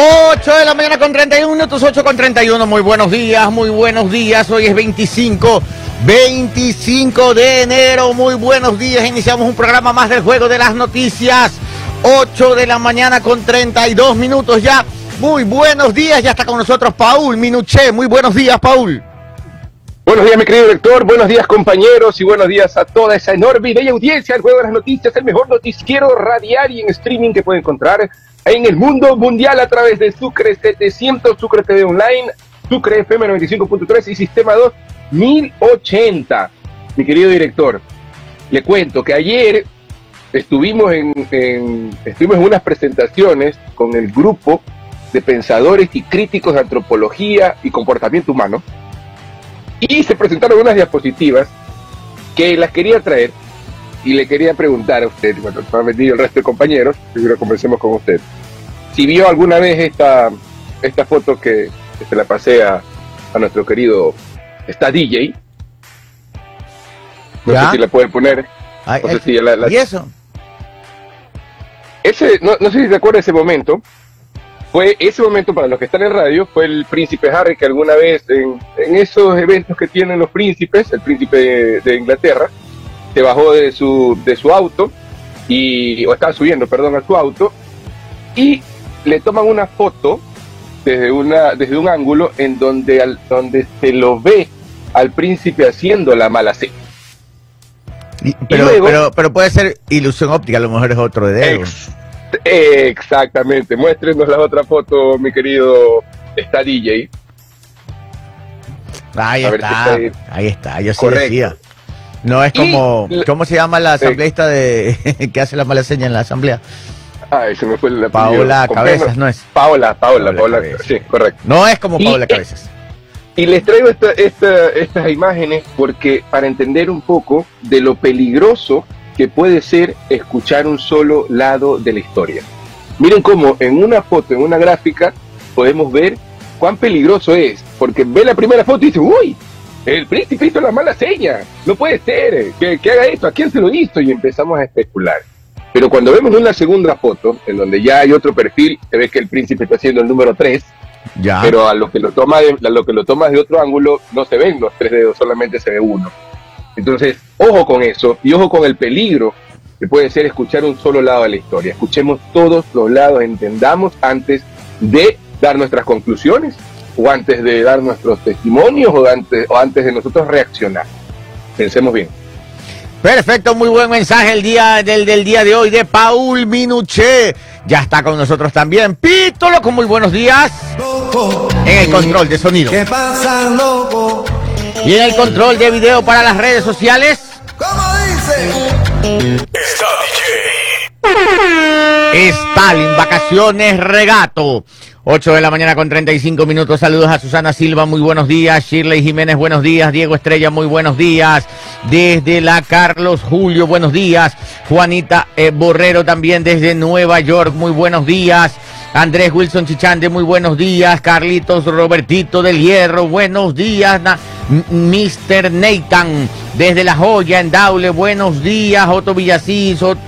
8 de la mañana con 31 minutos, 8 con 31. Muy buenos días, muy buenos días. Hoy es 25, 25 de enero. Muy buenos días. Iniciamos un programa más del juego de las noticias. 8 de la mañana con 32 minutos ya. Muy buenos días. Ya está con nosotros Paul Minuché. Muy buenos días, Paul. Buenos días, mi querido director. Buenos días, compañeros. Y buenos días a toda esa enorme y bella audiencia del Juego de las Noticias, el mejor noticiero radial y en streaming que puede encontrar en el mundo mundial a través de Sucre 700, Sucre TV Online, Sucre FM 95.3 y Sistema 2 1080. Mi querido director, le cuento que ayer estuvimos en, estuvimos en unas presentaciones con el grupo de pensadores y críticos de antropología y comportamiento humano y se presentaron unas diapositivas que las quería traer y le quería preguntar a usted, bueno, para venir el resto de compañeros, primero comencemos con usted si vio alguna vez esta, esta foto que, se la pasé a, nuestro querido está DJ. No sé si la puede poner. ¿Y eso? Ese, no, sé si se acuerda ese momento. Fue ese momento para los que están en radio, fue el príncipe Harry que alguna vez en, esos eventos que tienen los príncipes, el príncipe de, de, Inglaterra, se bajó de su, de su auto y, o estaba subiendo, perdón, a su auto y le toman una foto desde, una, desde un ángulo en donde, al, donde se lo ve al príncipe haciendo la mala seña. pero, pero, pero, puede ser ilusión óptica, a lo mejor es otro de dedo. exactamente, muéstrenos la otra foto, mi querido está DJ. Ahí está, ahí está, yo sí decía. No es como, ¿cómo se llama la asambleísta de que hace la mala seña en la asamblea? Ay, se me fue la Paola Cabezas, ¿no es? Paola, Paola, Paola, sí, correcto. No es como Paola Cabezas. Y les traigo estas imágenes porque para entender un poco de lo peligroso que puede ser escuchar un solo lado de la historia. Miren cómo en una foto, en una gráfica, podemos ver cuán peligroso es, porque ve la primera foto y dice, uy, el príncipe hizo la mala seña, no puede ser, que, que haga esto, ¿a quién se lo hizo? Y empezamos a especular. Pero cuando vemos una segunda foto, en donde ya hay otro perfil, se ve que el príncipe está haciendo el número 3, ya. pero a lo que lo toma de, a lo que lo tomas de otro ángulo no se ven los tres dedos, solamente se ve uno. Entonces, ojo con eso y ojo con el peligro que puede ser escuchar un solo lado de la historia. Escuchemos todos los lados, entendamos antes de dar nuestras conclusiones o antes de dar nuestros testimonios o antes, o antes de nosotros reaccionar. Pensemos bien. Perfecto, muy buen mensaje el día del, del día de hoy de Paul Minuché. Ya está con nosotros también Pítolo con muy buenos días. En el control de sonido. ¿Qué pasa, loco? Y en el control de video para las redes sociales. ¿Cómo dice? Está DJ. Stalin, vacaciones, regato. 8 de la mañana con 35 minutos. Saludos a Susana Silva, muy buenos días. Shirley Jiménez, buenos días. Diego Estrella, muy buenos días. Desde la Carlos Julio, buenos días. Juanita eh, Borrero también desde Nueva York, muy buenos días. Andrés Wilson Chichande, muy buenos días. Carlitos Robertito del Hierro, buenos días. Mr. Nathan, desde La Joya, en Daule, buenos días. Otto Villasís, Otto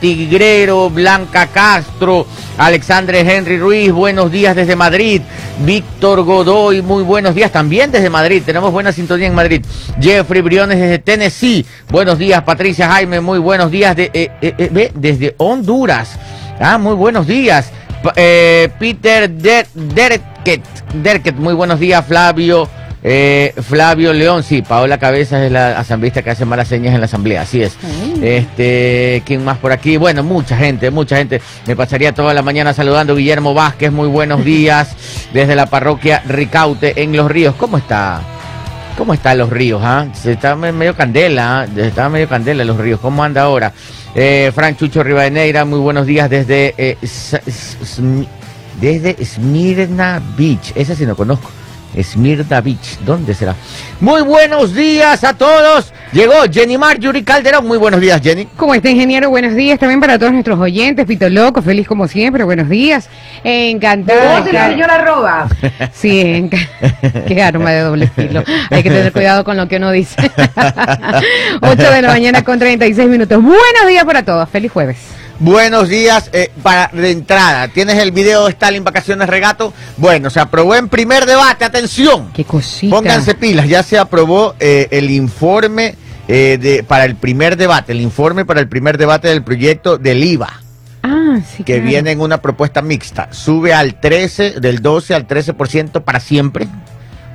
Tigrero, Blanca Castro, Alexandre Henry Ruiz, buenos días desde Madrid. Víctor Godoy, muy buenos días también desde Madrid. Tenemos buena sintonía en Madrid. Jeffrey Briones desde Tennessee, buenos días. Patricia Jaime, muy buenos días de, eh, eh, eh, desde Honduras. Ah, muy buenos días. Peter Derket, muy buenos días. Flavio. Eh, Flavio León, sí, Paola Cabezas es la asambleísta que hace malas señas en la asamblea, así es. Este, ¿quién más por aquí? Bueno, mucha gente, mucha gente. Me pasaría toda la mañana saludando Guillermo Vázquez, muy buenos días desde la parroquia Ricaute en Los Ríos. ¿Cómo está? ¿Cómo están los ríos? Ah? Se está medio candela, ¿ah? está medio candela los ríos. ¿Cómo anda ahora? Eh, Fran Chucho Rivadeneira, muy buenos días desde eh, desde Smirna Beach. Esa sí no conozco. Smirda Beach. ¿Dónde será? Muy buenos días a todos. Llegó Jenny Marjorie Calderón. Muy buenos días, Jenny. ¿Cómo está, ingeniero? Buenos días también para todos nuestros oyentes. Pito Loco, feliz como siempre. Buenos días. Encantado. ¿Cómo la señora Roba? Sí, qué arma de doble filo. Hay que tener cuidado con lo que uno dice. 8 de la mañana con 36 minutos. Buenos días para todos. Feliz jueves. Buenos días. Eh, para de entrada, ¿tienes el video de Stalin Vacaciones Regato? Bueno, se aprobó en primer debate. Atención. Qué cosita. Pónganse pilas. Ya se aprobó eh, el informe eh, de, para el primer debate, el informe para el primer debate del proyecto del IVA. Ah, sí. que claro. viene en una propuesta mixta. Sube al 13, del 12 al 13% para siempre.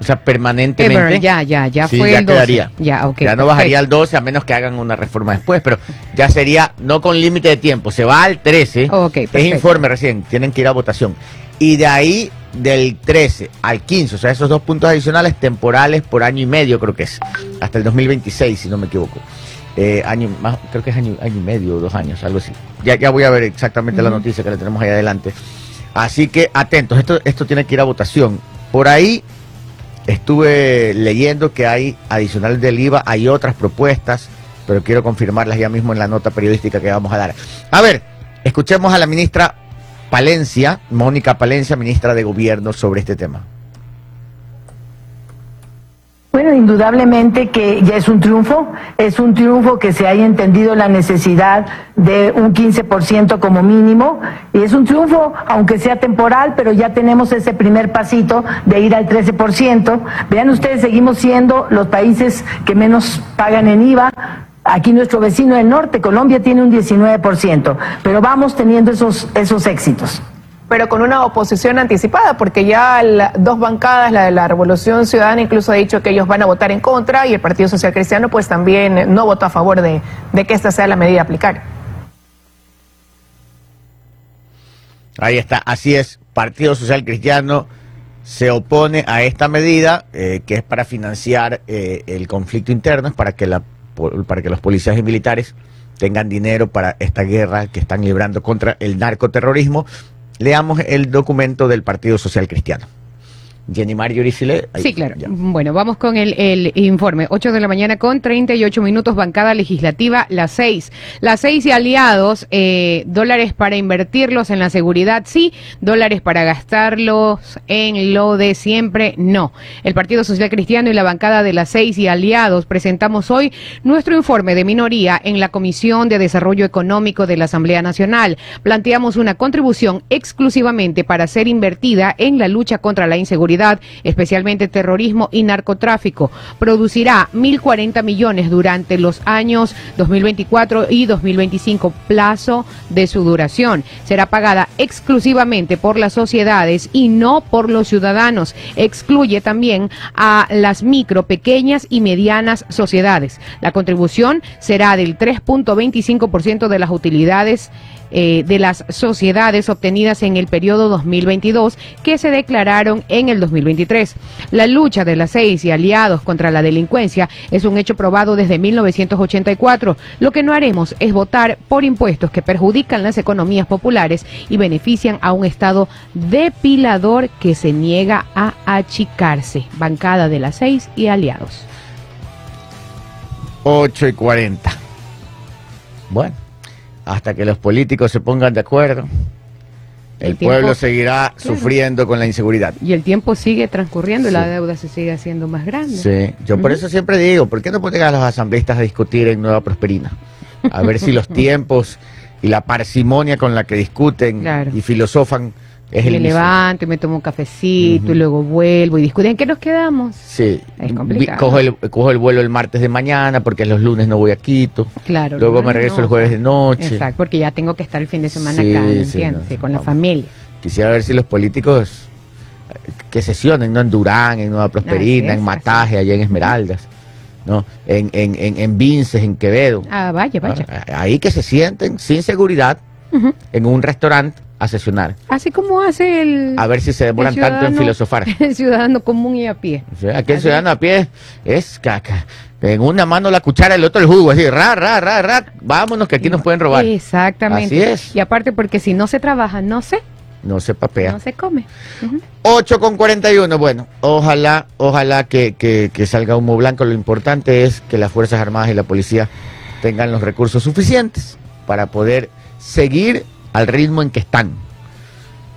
O sea, permanentemente. Ever, ya, ya, ya Sí, fue ya el 12. quedaría. Ya, ok. ya no bajaría al 12 a menos que hagan una reforma después, pero ya sería no con límite de tiempo, se va al 13. Ok, es informe recién, tienen que ir a votación. Y de ahí del 13 al 15, o sea, esos dos puntos adicionales temporales por año y medio creo que es, hasta el 2026 si no me equivoco. Eh, año más, creo que es año, año y medio dos años, algo así. Ya, ya voy a ver exactamente la noticia que la tenemos ahí adelante. Así que atentos, esto, esto tiene que ir a votación. Por ahí estuve leyendo que hay adicionales del IVA, hay otras propuestas, pero quiero confirmarlas ya mismo en la nota periodística que vamos a dar. A ver, escuchemos a la ministra Palencia, Mónica Palencia, ministra de Gobierno, sobre este tema. Bueno, indudablemente que ya es un triunfo, es un triunfo que se haya entendido la necesidad de un 15% como mínimo y es un triunfo, aunque sea temporal, pero ya tenemos ese primer pasito de ir al 13%. Vean ustedes, seguimos siendo los países que menos pagan en IVA. Aquí nuestro vecino del norte, Colombia, tiene un 19%, pero vamos teniendo esos, esos éxitos. Pero con una oposición anticipada, porque ya la- dos bancadas, la de la Revolución Ciudadana incluso ha dicho que ellos van a votar en contra y el Partido Social Cristiano pues también no votó a favor de, que esta sea la medida a aplicar. Ahí está, así es, Partido Social Cristiano se opone a esta medida eh, que es para financiar eh, el conflicto interno, es para que, la, para que los policías y militares tengan dinero para esta guerra que están librando contra el narcoterrorismo. Leamos el documento del Partido Social Cristiano. Jenny Marjorie ahí, Sí, claro. ya. Bueno, vamos con el, el informe. 8 de la mañana con 38 minutos, bancada legislativa, las 6. Las 6 y aliados, eh, dólares para invertirlos en la seguridad, sí. Dólares para gastarlos en lo de siempre, no. El Partido Social Cristiano y la bancada de las 6 y aliados presentamos hoy nuestro informe de minoría en la Comisión de Desarrollo Económico de la Asamblea Nacional. Planteamos una contribución exclusivamente para ser invertida en la lucha contra la inseguridad, especialmente terrorismo y narcotráfico. Producirá 1.040 millones durante los años 2024 y 2025, plazo de su duración. Será pagada exclusivamente por las sociedades y no por los ciudadanos. Excluye también a las micro, pequeñas y medianas sociedades. La contribución será del 3.25% de las utilidades eh, de las sociedades obtenidas en el periodo 2022 que se declararon en el 2023. La lucha de las seis y aliados contra la delincuencia es un hecho probado desde 1984. Lo que no haremos es votar por impuestos que perjudican las economías populares y benefician a un Estado depilador que se niega a achicarse. Bancada de las seis y aliados. 8 y 40. Bueno, hasta que los políticos se pongan de acuerdo, el, El tiempo- pueblo seguirá Claro. sufriendo con la inseguridad. Y el tiempo sigue transcurriendo y Sí. la deuda se sigue haciendo más grande. Sí, yo por Ujú. eso siempre digo, ¿por qué no ponen a los asambleístas a discutir en Nueva Prosperina? A ver si los tiempos y la parsimonia con la que discuten Claro. y filosofan es me mismo. levanto y me tomo un cafecito y luego vuelvo y discuten. ¿En qué nos quedamos? Sí, Es complicado. cojo el, cojo el vuelo el martes de mañana porque los lunes no voy a Quito. Claro. Luego me regreso no. el jueves de noche. Exacto, porque ya tengo que estar el fin de semana Sí, acá, ¿me sí, entiendes? no, con la familia. Quisiera ver si los políticos eh, que sesionen, ¿no? En Durán, en Nueva Prosperina, es, en Mataje, allá en Esmeraldas, ¿no? En, en, en, en Vinces, en Quevedo. Ah, vaya, vaya. Ah, Ahí que se sienten sin seguridad Ujú. en un restaurante a sesionar. Así como hace el, A ver si se demoran tanto en filosofar. el ciudadano común y a pie. O sea, aquel Así. ciudadano a pie es caca. En una mano la cuchara, el otro el jugo, así, ra, ra, ra, ra, vámonos que aquí nos pueden robar. Exactamente. Así es. Y aparte porque si no se trabaja, no se, No se papea. no se come. Ujú. 8 con 41, bueno, ojalá, ojalá que, que, que salga humo blanco. Lo importante es que las Fuerzas Armadas y la policía tengan los recursos suficientes para poder seguir al ritmo en que están.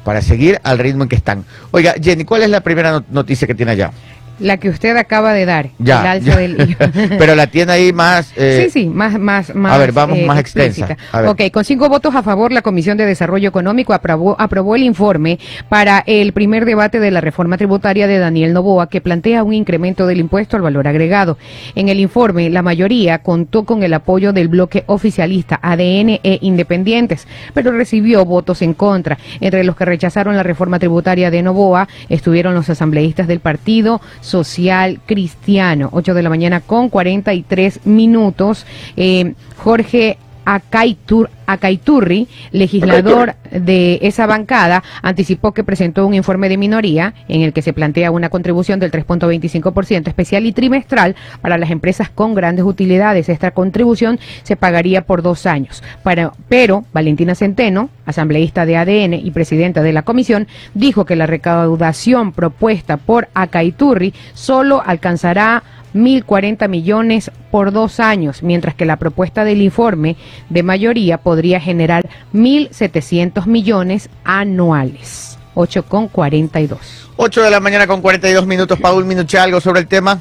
Para seguir al ritmo en que están. Oiga, Jenny, ¿cuál es la primera no- noticia que tiene allá? La que usted acaba de dar. Ya, el alza ya. del IVA. Pero la tiene ahí más... eh, sí, sí, más, más, más. a ver, vamos más extensa. Ok, con cinco votos a favor, la Comisión de Desarrollo Económico aprobó, aprobó el informe para el primer debate de la reforma tributaria de Daniel Novoa, que plantea un incremento del impuesto al valor agregado. En el informe, la mayoría contó con el apoyo del bloque oficialista ADN e Independientes, pero recibió votos en contra. Entre los que rechazaron la reforma tributaria de Novoa estuvieron los asambleístas del Partido Social Cristiano. 8 de la mañana con 43 minutos. Eh, Jorge Acaitur, Acaiturri, legislador de esa bancada, anticipó que presentó un informe de minoría en el que se plantea una contribución del 3.25% especial y trimestral para las empresas con grandes utilidades. Esta contribución se pagaría por dos años. Para- pero Valentina Centeno, asambleísta de ADN y presidenta de la comisión, dijo que la recaudación propuesta por Acaiturri solo alcanzará 1.040 millones por dos años, mientras que la propuesta del informe de mayoría podría generar 1.700 millones anuales. 8,42. 8 de la mañana con 42 minutos. Paul Minuche, algo sobre el tema.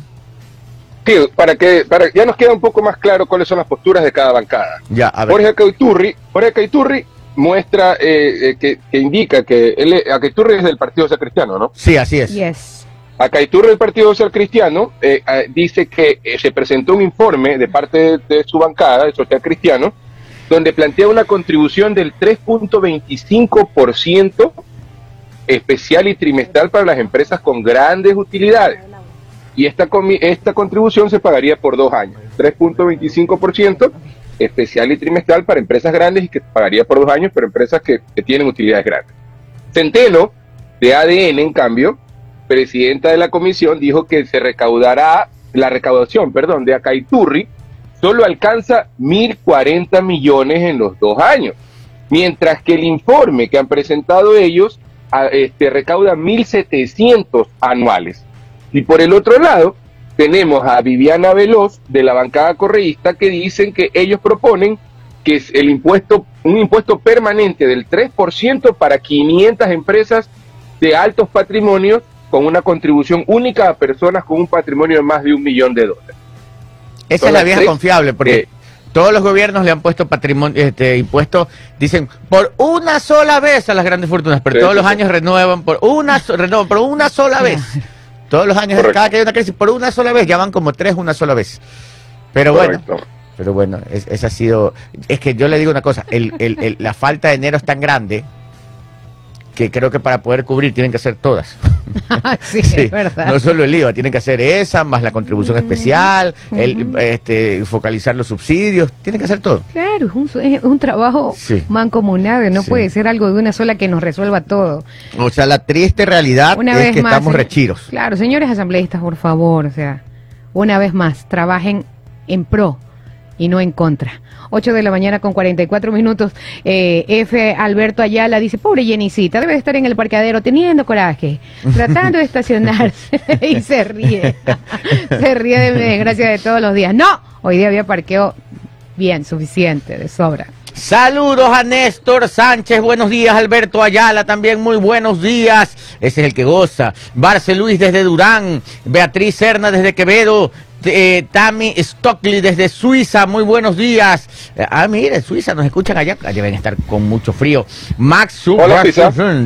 Sí, para que para ya nos queda un poco más claro cuáles son las posturas de cada bancada. Ya, a ver. Jorge Acaiturri, Jorge Acaiturri muestra eh, eh, que, que indica que él, Acaiturri es del Partido Social Cristiano, ¿no? Sí, así es. Yes. Acaiturri del Partido Social Cristiano eh, eh, dice que eh, se presentó un informe de parte de, su bancada, de Social Cristiano, donde plantea una contribución del 3.25% especial y trimestral para las empresas con grandes utilidades. Y esta, esta contribución se pagaría por dos años, 3.25% especial y trimestral para empresas grandes y que pagaría por dos años, pero empresas que, que tienen utilidades grandes. Centeno, de ADN, en cambio, presidenta de la comisión, dijo que se recaudará, la recaudación, perdón, de Acaiturri solo alcanza 1.040 millones en los dos años, mientras que el informe que han presentado ellos a- este, recauda 1.700 anuales. Y por el otro lado, tenemos a Viviana Veloz de la bancada correísta que dicen que ellos proponen que es el impuesto, un impuesto permanente del 3% para 500 empresas de altos patrimonios con una contribución única a personas con un patrimonio de más de un millón de dólares. Esa Son es la vieja tres. confiable, porque Eh, todos los gobiernos le han puesto patrimonio, este impuesto, dicen por una sola vez a las grandes fortunas, pero todos los años renuevan por una, so- renuevan por una sola vez. Todos los años, Correcto. cada que hay una crisis, por una sola vez, ya van como tres una sola vez. Pero bueno, pero bueno, es, esa ha sido, es que yo le digo una cosa, el, el- el- la falta de dinero es tan grande que creo que para poder cubrir tienen que hacer todas. sí, Sí, es verdad. no solo el IVA, tienen que hacer esa, más la contribución especial, el, este, focalizar los subsidios, tienen que hacer todo. Claro, es un, es un trabajo Sí. mancomunado, no Sí. puede ser algo de una sola que nos resuelva todo. O sea, la triste realidad Una es que más, estamos señor- rechiros. Claro, señores asambleístas, por favor, o sea, una vez más, trabajen en pro y no en contra. 8 de la mañana con 44 minutos. Eh, F. Alberto Ayala dice, pobre Jenicita, debe de estar en el parqueadero teniendo coraje, tratando de estacionarse y se ríe. se ríe de mi desgracia de todos los días. No, hoy día había parqueo bien, suficiente, de sobra. Saludos a Néstor Sánchez, buenos días, Alberto Ayala también, muy buenos días. Ese es el que goza. Barce Luis desde Durán, Beatriz Serna desde Quevedo, eh, Tami Stockley desde Suiza, muy buenos días. Eh, ah, mire, Suiza, nos escuchan allá, deben estar con mucho frío. Max Hola,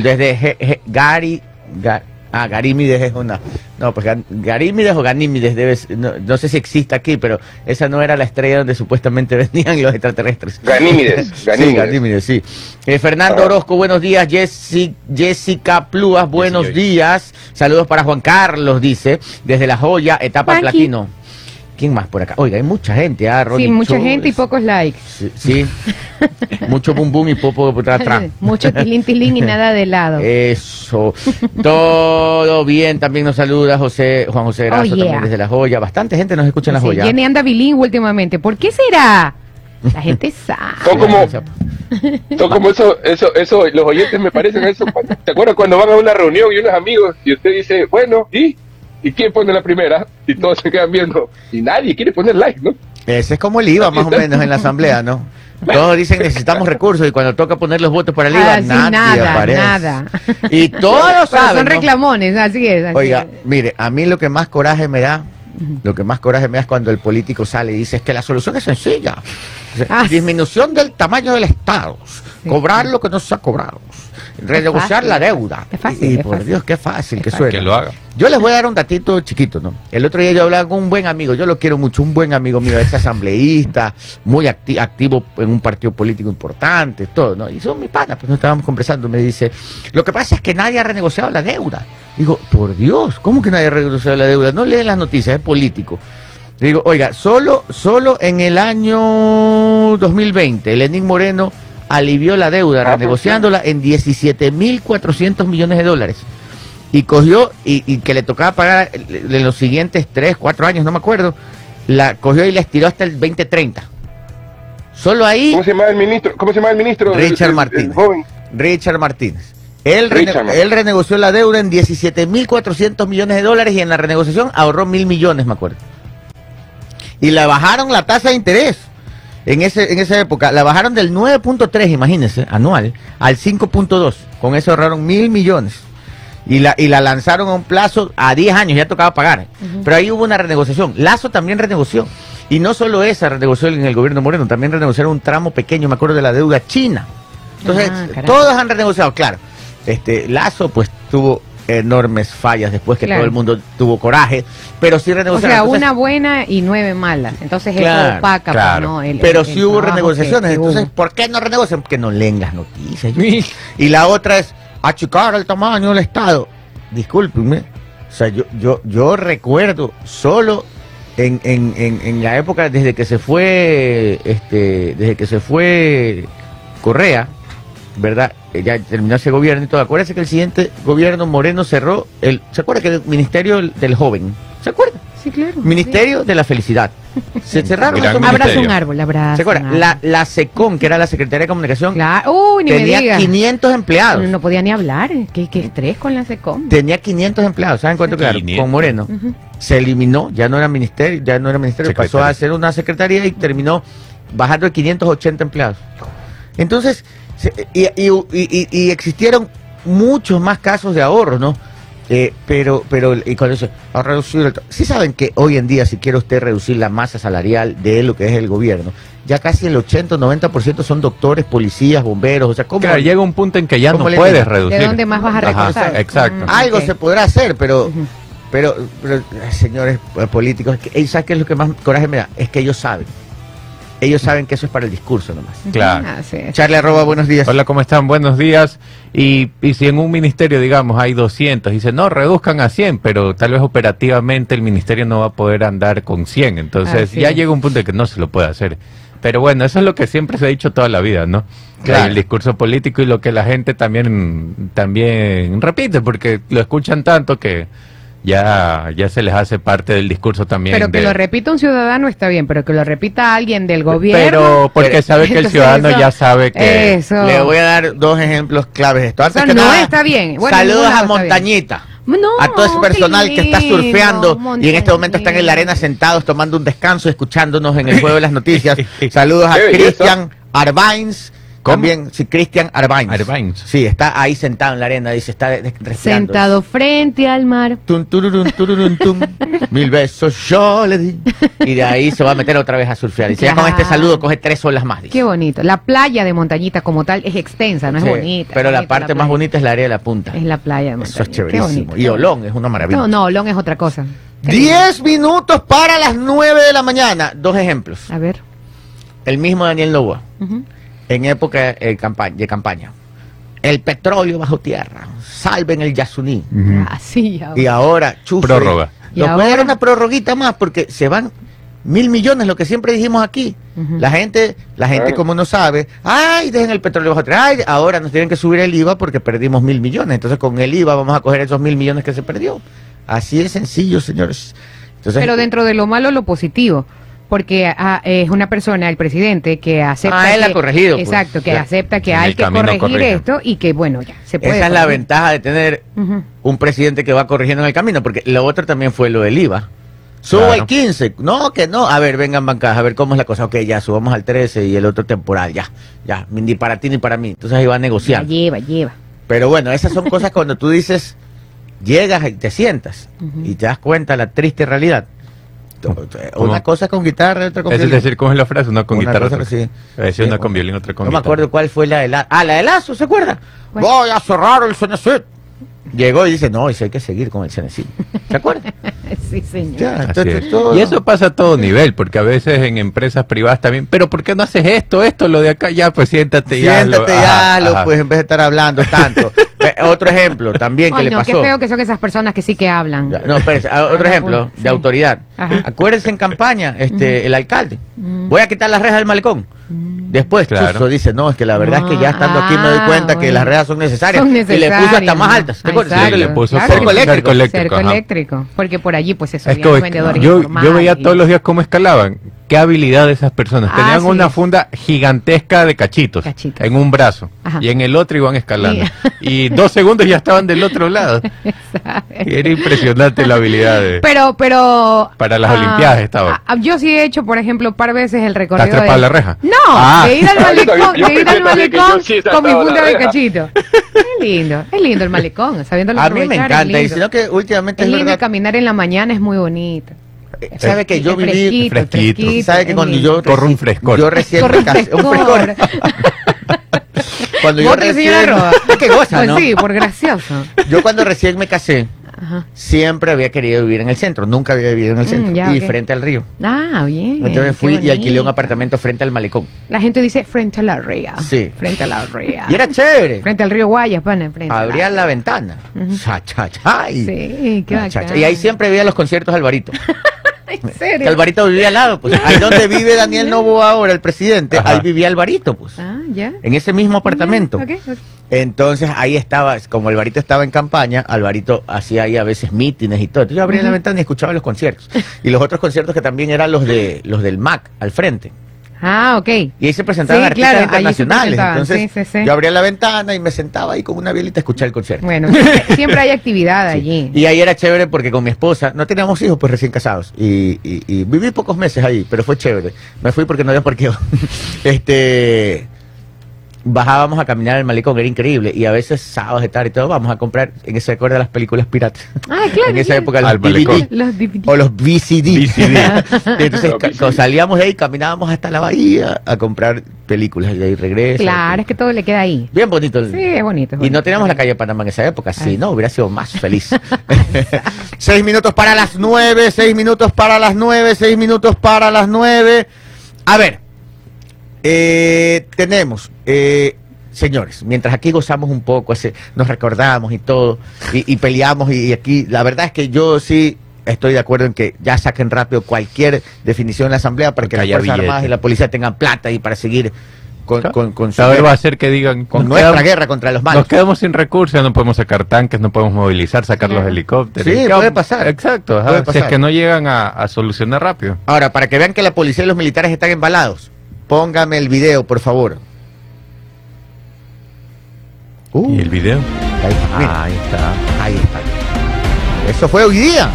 desde Ge- Ge- Gary, Ga- ah, Garímides es una, no, pues Garímides o Ganímides, debe ser- no, no sé si existe aquí, pero esa no era la estrella donde supuestamente venían los extraterrestres. Ganímides, Sí, Ganímides. Ganímides, sí. Eh, Fernando Ah. Orozco, buenos días. Jessy- Jessica Plúas, buenos días. Saludos para Juan Carlos, dice, desde La Joya, etapa Juanqui. platino. ¿Quién más por acá? Oiga, hay mucha gente, ah, Ronnie Sí, mucha Cho, gente y pocos likes. Sí, sí. mucho bum bum y popo por atrás. Mucho tilín tilín y nada de lado. Eso. Todo bien. También nos saluda José, Juan José Grasso, Oh, yeah. también desde La Joya. Bastante gente nos escucha en La Sí, Joya. Jenny anda bilingüe últimamente. ¿Por qué será? La gente sabe. Son como, son como eso, eso, eso, los oyentes me parecen eso. ¿Te acuerdas cuando van a una reunión y unos amigos y usted dice, bueno, ¿y? ¿Y quién pone la primera? Y todos se quedan viendo. Y nadie quiere poner like, ¿no? Ese es como el IVA, más o menos, en la asamblea, ¿no? Todos dicen necesitamos recursos y cuando toca poner los votos para el IVA, Ah, sí, nadie nada, aparece. nada. Y todos Pero saben. son ¿no? reclamones, así es. así Oiga, es. mire, a mí lo que más coraje me da, lo que más coraje me da es cuando el político sale y dice es que la solución es sencilla. Ah. Disminución del tamaño del Estado, cobrar lo que no se ha cobrado, renegociar la deuda. Es fácil, y por fácil. Dios, qué fácil Es que fácil. suena. Que lo haga. Yo les voy a dar un datito chiquito, ¿no? El otro día yo hablaba con un buen amigo, yo lo quiero mucho, un buen amigo mío, es asambleísta, muy acti- activo en un partido político importante, todo, ¿no? Y son mis panas, pues nos estábamos conversando, me dice, lo que pasa es que nadie ha renegociado la deuda. Digo, por Dios, ¿cómo que nadie ha renegociado la deuda? No leen las noticias, es político. Digo, oiga, solo, solo en el año 2020, Lenín Moreno alivió la deuda, Ah, pues, renegociándola en 17.400 millones de dólares y cogió y, y que le tocaba pagar en los siguientes 3, 4 años, no me acuerdo, la cogió y la estiró hasta el 2030. Solo ahí ¿Cómo se llama el ministro? ¿Cómo se llama el ministro? Richard el- el Martínez. joven. Richard Martínez. Él, rene- él renegoció la deuda en 17.400 millones de dólares y en la renegociación ahorró mil millones, me acuerdo. Y la bajaron la tasa de interés en, ese, en esa época. La bajaron del 9.3, imagínense, anual, al 5.2. Con eso ahorraron mil millones. Y la, y la lanzaron a un plazo a 10 años, ya tocaba pagar. Pero ahí hubo una renegociación. Lazo también renegoció. Y no solo esa renegoció en el gobierno Moreno, también renegociaron un tramo pequeño, me acuerdo de la deuda china. Entonces, Ah, todos han renegociado, claro. Este Lazo pues tuvo enormes fallas después que Claro. todo el mundo tuvo coraje, pero sí O renegociaron. sea, Entonces, una buena y nueve malas. Entonces Claro, eso opaca, pues, claro. ¿no? El- pero el- sí el hubo renegociaciones, que- que entonces, hubo. ¿por qué no renegocian? Porque no leen las noticias. y la otra es achicar el tamaño del Estado. Discúlpenme, o sea, yo, yo, yo recuerdo solo en, en, en, en la época desde que se fue, este, desde que se fue Correa, ¿verdad? Eh, Ya terminó ese gobierno y todo. Acuérdense que el siguiente gobierno Moreno cerró el, ¿se acuerda que el Ministerio del- del Joven? ¿Se acuerda? Sí, claro. Ministerio de la Felicidad. Se cerraron Abraza un árbol, abraza. ¿Se acuerda? un árbol. La, la SECOM, que era la Secretaría de Comunicación, Claro. Uy, ni me tenía digas. 500 empleados. No podía ni hablar. ¿Qué, qué estrés con la SECOM? Tenía 500 empleados. ¿Saben cuánto quedaron? 500. Con Moreno. Se eliminó, ya no era ministerio, ya no era ministerio, pasó a ser una secretaría y terminó bajando de 580 empleados. Entonces, y, y- y- y existieron muchos más casos de ahorro, ¿no? Eh, pero, pero, y cuando dice, a reducir el... Sí saben que hoy en día, si quiere usted reducir la masa salarial de lo que es el gobierno, ya casi el 80 o 90% son doctores, policías, bomberos, o sea, ¿cómo? Claro, llega un punto en que ya no ¿Cómo le puedes entiendo? reducir. ¿De dónde más vas a Ajá, recortar? exacto. Mm. Algo se podrá hacer, pero, pero, pero, señores eh, políticos, ¿sabes qué es lo que más coraje me da? Es que ellos saben. Ellos saben que eso es para el discurso nomás. Claro. Charlie arroba, buenos días. Hola, ¿cómo están? Buenos días. Y, y si en un ministerio, digamos, hay 200, dice, no, reduzcan a 100, pero tal vez operativamente el ministerio no va a poder andar con 100. Entonces Así ya es. llega un punto en que no se lo puede hacer. Pero bueno, eso es lo que siempre se ha dicho toda la vida, ¿no? Claro. El discurso político y lo que la gente también, también repite, porque lo escuchan tanto que ya, ya se les hace parte del discurso también. Pero que de- lo repita un ciudadano está bien, pero que lo repita alguien del gobierno. Pero porque Pero- sabe que el ciudadano eso- ya sabe que... Eso. Le voy a dar dos ejemplos claves de esto. Antes Eso que no nada, está bien. Bueno, saludos a. Montañita. No, a todo ese personal que está surfeando y en este momento están en la arena sentados tomando un descanso, escuchándonos en el juego de las noticias. Saludos a. Cristian Arbains. ¿Cómo? También, sí, Cristian Arbains. Arbains. Sí, está ahí sentado en la arena, dice, está respirando. Sentado frente al mar. Tun, tururun, tururun, tum. Mil besos yo le di. Y de ahí se va a meter otra vez a surfear. Dice, ya con este saludo coge tres olas más. dice. Qué bonito. La playa de Montañita como tal es extensa, no es Sí, bonita. Pero es la parte más bonita es la área de la punta. es la playa de Eso es Montañita. Chéverísimo. Y Olón es una maravilla. No, no, Olón es otra cosa. Diez minutos para las nueve de la mañana. Dos ejemplos. A ver. El mismo Daniel Novoa, Ujú. En época eh, de campaña. El petróleo bajo tierra. Salven el Yasuní. Ujú. Ah, sí, ahora. Y ahora, chufe. Prórroga. ¿Y Nos puede dar ahora? una prorroguita más porque se van mil millones, lo que siempre dijimos aquí. La gente, la gente Claro. como no sabe, ay, dejen el petróleo bajo tierra, ay, ahora nos tienen que subir el IVA porque perdimos mil millones. Entonces con el IVA vamos a coger esos mil millones que se perdió. Así de sencillo, señores. Entonces, Pero dentro de lo malo, lo positivo. Porque ah, es una persona, el presidente, que acepta. Ah, él ha que- corregido, pues. Exacto, que Ya. acepta que En hay que corregir corrige. esto y que, bueno, ya se puede. esa es la ventaja de tener un presidente que va corrigiendo en el camino, porque lo otro también fue lo del IVA. Subo Claro. al 15. No, que no. A ver, vengan bancadas, a ver cómo es la cosa. Ok, ya, subamos al 13 y el otro temporal, ya. Ya, ni para ti ni para mí. Entonces ahí va La negociando. lleva, lleva. Pero bueno, esas son cosas cuando tú dices, llegas y te sientas y te das cuenta de la triste realidad. Una cosa con guitarra, otra con Es violín. decir, ¿cómo es la frase? Una con Una guitarra. cosa otra- sí. Sí, una bueno. con violín, otra con No me acuerdo cuál fue la de la... Ah, la de Lazo, ¿se acuerda? ¿Cuál? Voy a cerrar el Cenecit. Llegó y dice, no, y si hay que seguir con el Cenecit. ¿Se acuerda? Sí, señor. Ya, Así entonces es. todo- Y eso pasa a todo nivel, porque a veces en empresas privadas también, pero ¿por qué no haces esto, esto, lo de acá? Ya, pues siéntate ya. Siéntate lo- ya, ajá, lo, ajá. pues en vez de estar hablando tanto. Eh, otro ejemplo también que Ay, le no, pasó. qué feo que son esas personas que sí que hablan. Ya, No, espérese, ah, otro Ah, ejemplo de autoridad. Ajá. Acuérdense en campaña, este, el alcalde. Voy a quitar las rejas del malecón. Después, Claro. Chuzo dice, no, es que la verdad es que ya estando aquí me doy Ah, cuenta que las rejas son necesarias. Son Y le puso hasta más ¿no? altas. ¿Te acuerdas? Exacto. Sí, le puso Claro. cerco eléctrico. cerco eléctrico, Cerco ajá. eléctrico. Porque por allí, pues eso Es subían los que vendedores yo, veía y- todos los días cómo escalaban. Qué habilidad de esas personas. Ah, Tenían sí. una funda gigantesca de cachitos, Cachitos. en un brazo Ajá. y en el otro iban escalando. Sí. Y dos segundos ya estaban del otro lado. Y era impresionante la habilidad de... Pero, pero. Para las Olimpiadas estaba. ah, yo sí he hecho, por ejemplo, par veces el recorrido. ¿Estás trepada de- la reja? No, Ah. de ir al malecón, yo de ir al sí con mi funda de cachito. Es lindo, es lindo el malecón, sabiéndolo A mí me encanta. Y lindo. sino que últimamente Es es lindo verdad. caminar en la mañana es muy bonito. Eh, ¿Sabe que yo viví? fresquito, fresquito. fresquito, ¿Sabe que cuando yo Corre un frescor. Yo recién Corre me casé. Un frescor. Cuando yo recién. Qué goza, Pues ¿no? sí, por gracioso. Yo cuando recién me casé, Ajá. siempre había querido vivir en el centro. Nunca había vivido en el Mm, centro. ya, y frente al río. Ah, bien. Entonces fui y alquilé un apartamento frente al malecón. La gente dice frente a la ría. Sí. Frente a la ría. Y era chévere. Frente al río Guayas, pana, frente Abría la ventana. Ujú. Cha, cha, cha, y- Sí, qué cha. Y ahí siempre veía los conciertos de Alvarito. ¿En Que serio? Alvarito vivía al lado, pues. Ahí donde vive Daniel Novo ahora, el presidente, Ajá. ahí vivía Alvarito, pues. Ah, ya. En ese mismo apartamento. Ok, ok. Entonces ahí estaba, como Alvarito estaba en campaña, Alvarito hacía ahí a veces mítines y todo. Entonces yo abría la ventana y escuchaba los conciertos. Y los otros conciertos que también eran los de los del MAC al frente. Ah, ok. Y ahí se presentaban Sí, artistas claro, internacionales. presentaban, Entonces sí, sí, sí. yo abría la ventana y me sentaba ahí con una violita a escuchar el concierto. Bueno, siempre, siempre hay actividad allí. Y ahí era chévere porque con mi esposa no teníamos hijos, pues recién casados. Y, y- y viví pocos meses ahí, pero fue chévere. Me fui porque no había parqueo. este. Bajábamos a caminar al malecón, era increíble. Y a veces sábados de tarde y todo, vamos a comprar. En ese acuerda las películas piratas. Ah, claro. en esa época los Al DVD malecón. Los DVD. o los VCD. VCD. Entonces VCD. salíamos de ahí, caminábamos hasta la bahía a comprar películas y de ahí regreso. Claro, es que todo le queda ahí. Bien bonito. el- Sí, es bonito. es y no teníamos la calle Panamá en esa época, sí, Ay. no, hubiera sido más feliz. seis minutos para las nueve, seis minutos para las nueve, seis minutos para las nueve. A ver, eh, tenemos, eh, señores, mientras aquí gozamos un poco, ese- nos recordamos y todo, y, y peleamos, y, aquí, la verdad es que yo sí estoy de acuerdo en que ya saquen rápido cualquier definición en la Asamblea para que las Fuerzas Armadas billete. y la policía tengan plata y para seguir con, con, con su A ver, guerra- va a ser que digan... con nuestra quedamos- guerra contra los malos. Nos quedamos sin recursos, no podemos sacar tanques, no podemos movilizar, sacar los helicópteros. Sí, ¿Qué puede vamos- pasar. Exacto, Puede si es pasar. que no llegan a, a solucionar rápido. Ahora, para que vean que la policía y los militares están embalados, póngame el video, por favor. Uh, ¿Y el video? ahí está, mira, Ahí está. ahí está. Eso fue hoy día.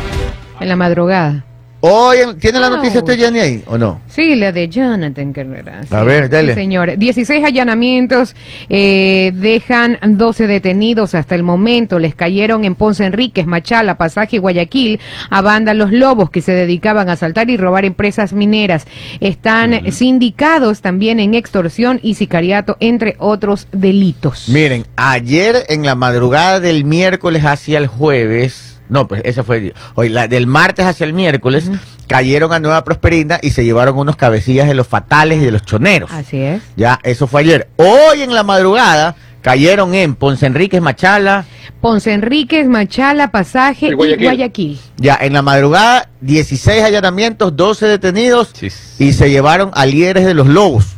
En la madrugada. Hoy, en- ¿tiene la Wow. noticia usted, Jenny, ahí o no? Sí, la de Jonathan Carrera. sí. A ver, dale. Sí, señor. 16 allanamientos eh, dejan 12 detenidos hasta el momento. Les cayeron en Ponce Enríquez, Machala, Pasaje y Guayaquil a banda Los Lobos que se dedicaban a asaltar y robar empresas mineras. Están sindicados también en extorsión y sicariato, entre otros delitos. Miren, ayer en la madrugada del miércoles hacia el jueves, no, pues ese fue hoy, la, del martes hacia el miércoles, cayeron a Nueva Prosperina y se llevaron unos cabecillas de los fatales y de los choneros. Así es. Ya, eso fue ayer. Hoy en la madrugada cayeron en Ponce Enríquez Machala. Ponce Enríquez, Machala, Pasaje Y y Guayaquil. Guayaquil. Ya, en la madrugada, 16 allanamientos, 12 detenidos Sí. y se llevaron a líderes de los lobos.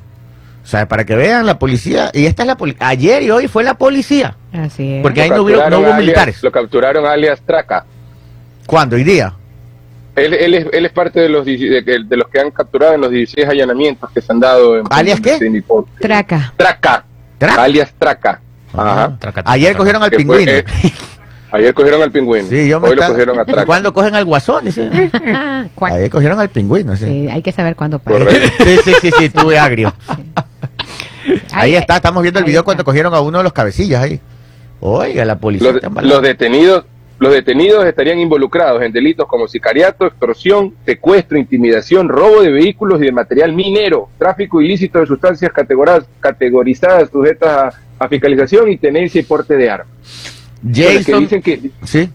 O sea, para que vean la policía, y esta es la policía, ayer y hoy fue la policía. Así es. Porque ahí Lo no, hubo- no hubo alias- militares. Lo capturaron alias Traca. ¿Cuándo? ¿Hoy día? Él, él, es, él es parte de los, 10 de, que- de los que han capturado en los 16 allanamientos que se han dado en ¿Alias qué? Traca. Traca. ¿Traca? Alias Traca. Ajá. Ayer cogieron al fue, pingüino. eh, Ayer cogieron al pingüino. Sí, yo me Hoy lo está- cogieron a Track. ¿Cuándo cogen al guasón? Dice. Ah. Ayer cogieron al pingüino. sí. Sí, hay que saber cuándo. Sí, sí, sí, sí, estuve agrio. Ahí está, estamos viendo el video cuando cogieron a uno de los cabecillas ahí. Oiga, la policía Los, está embalada. los detenidos los detenidos estarían involucrados en delitos como sicariato, extorsión, secuestro, intimidación, robo de vehículos y de material minero, tráfico ilícito de sustancias categorizadas, categorizadas sujetas a, a fiscalización y tenencia y porte de armas. Entonces, que Jason. dicen que Sí.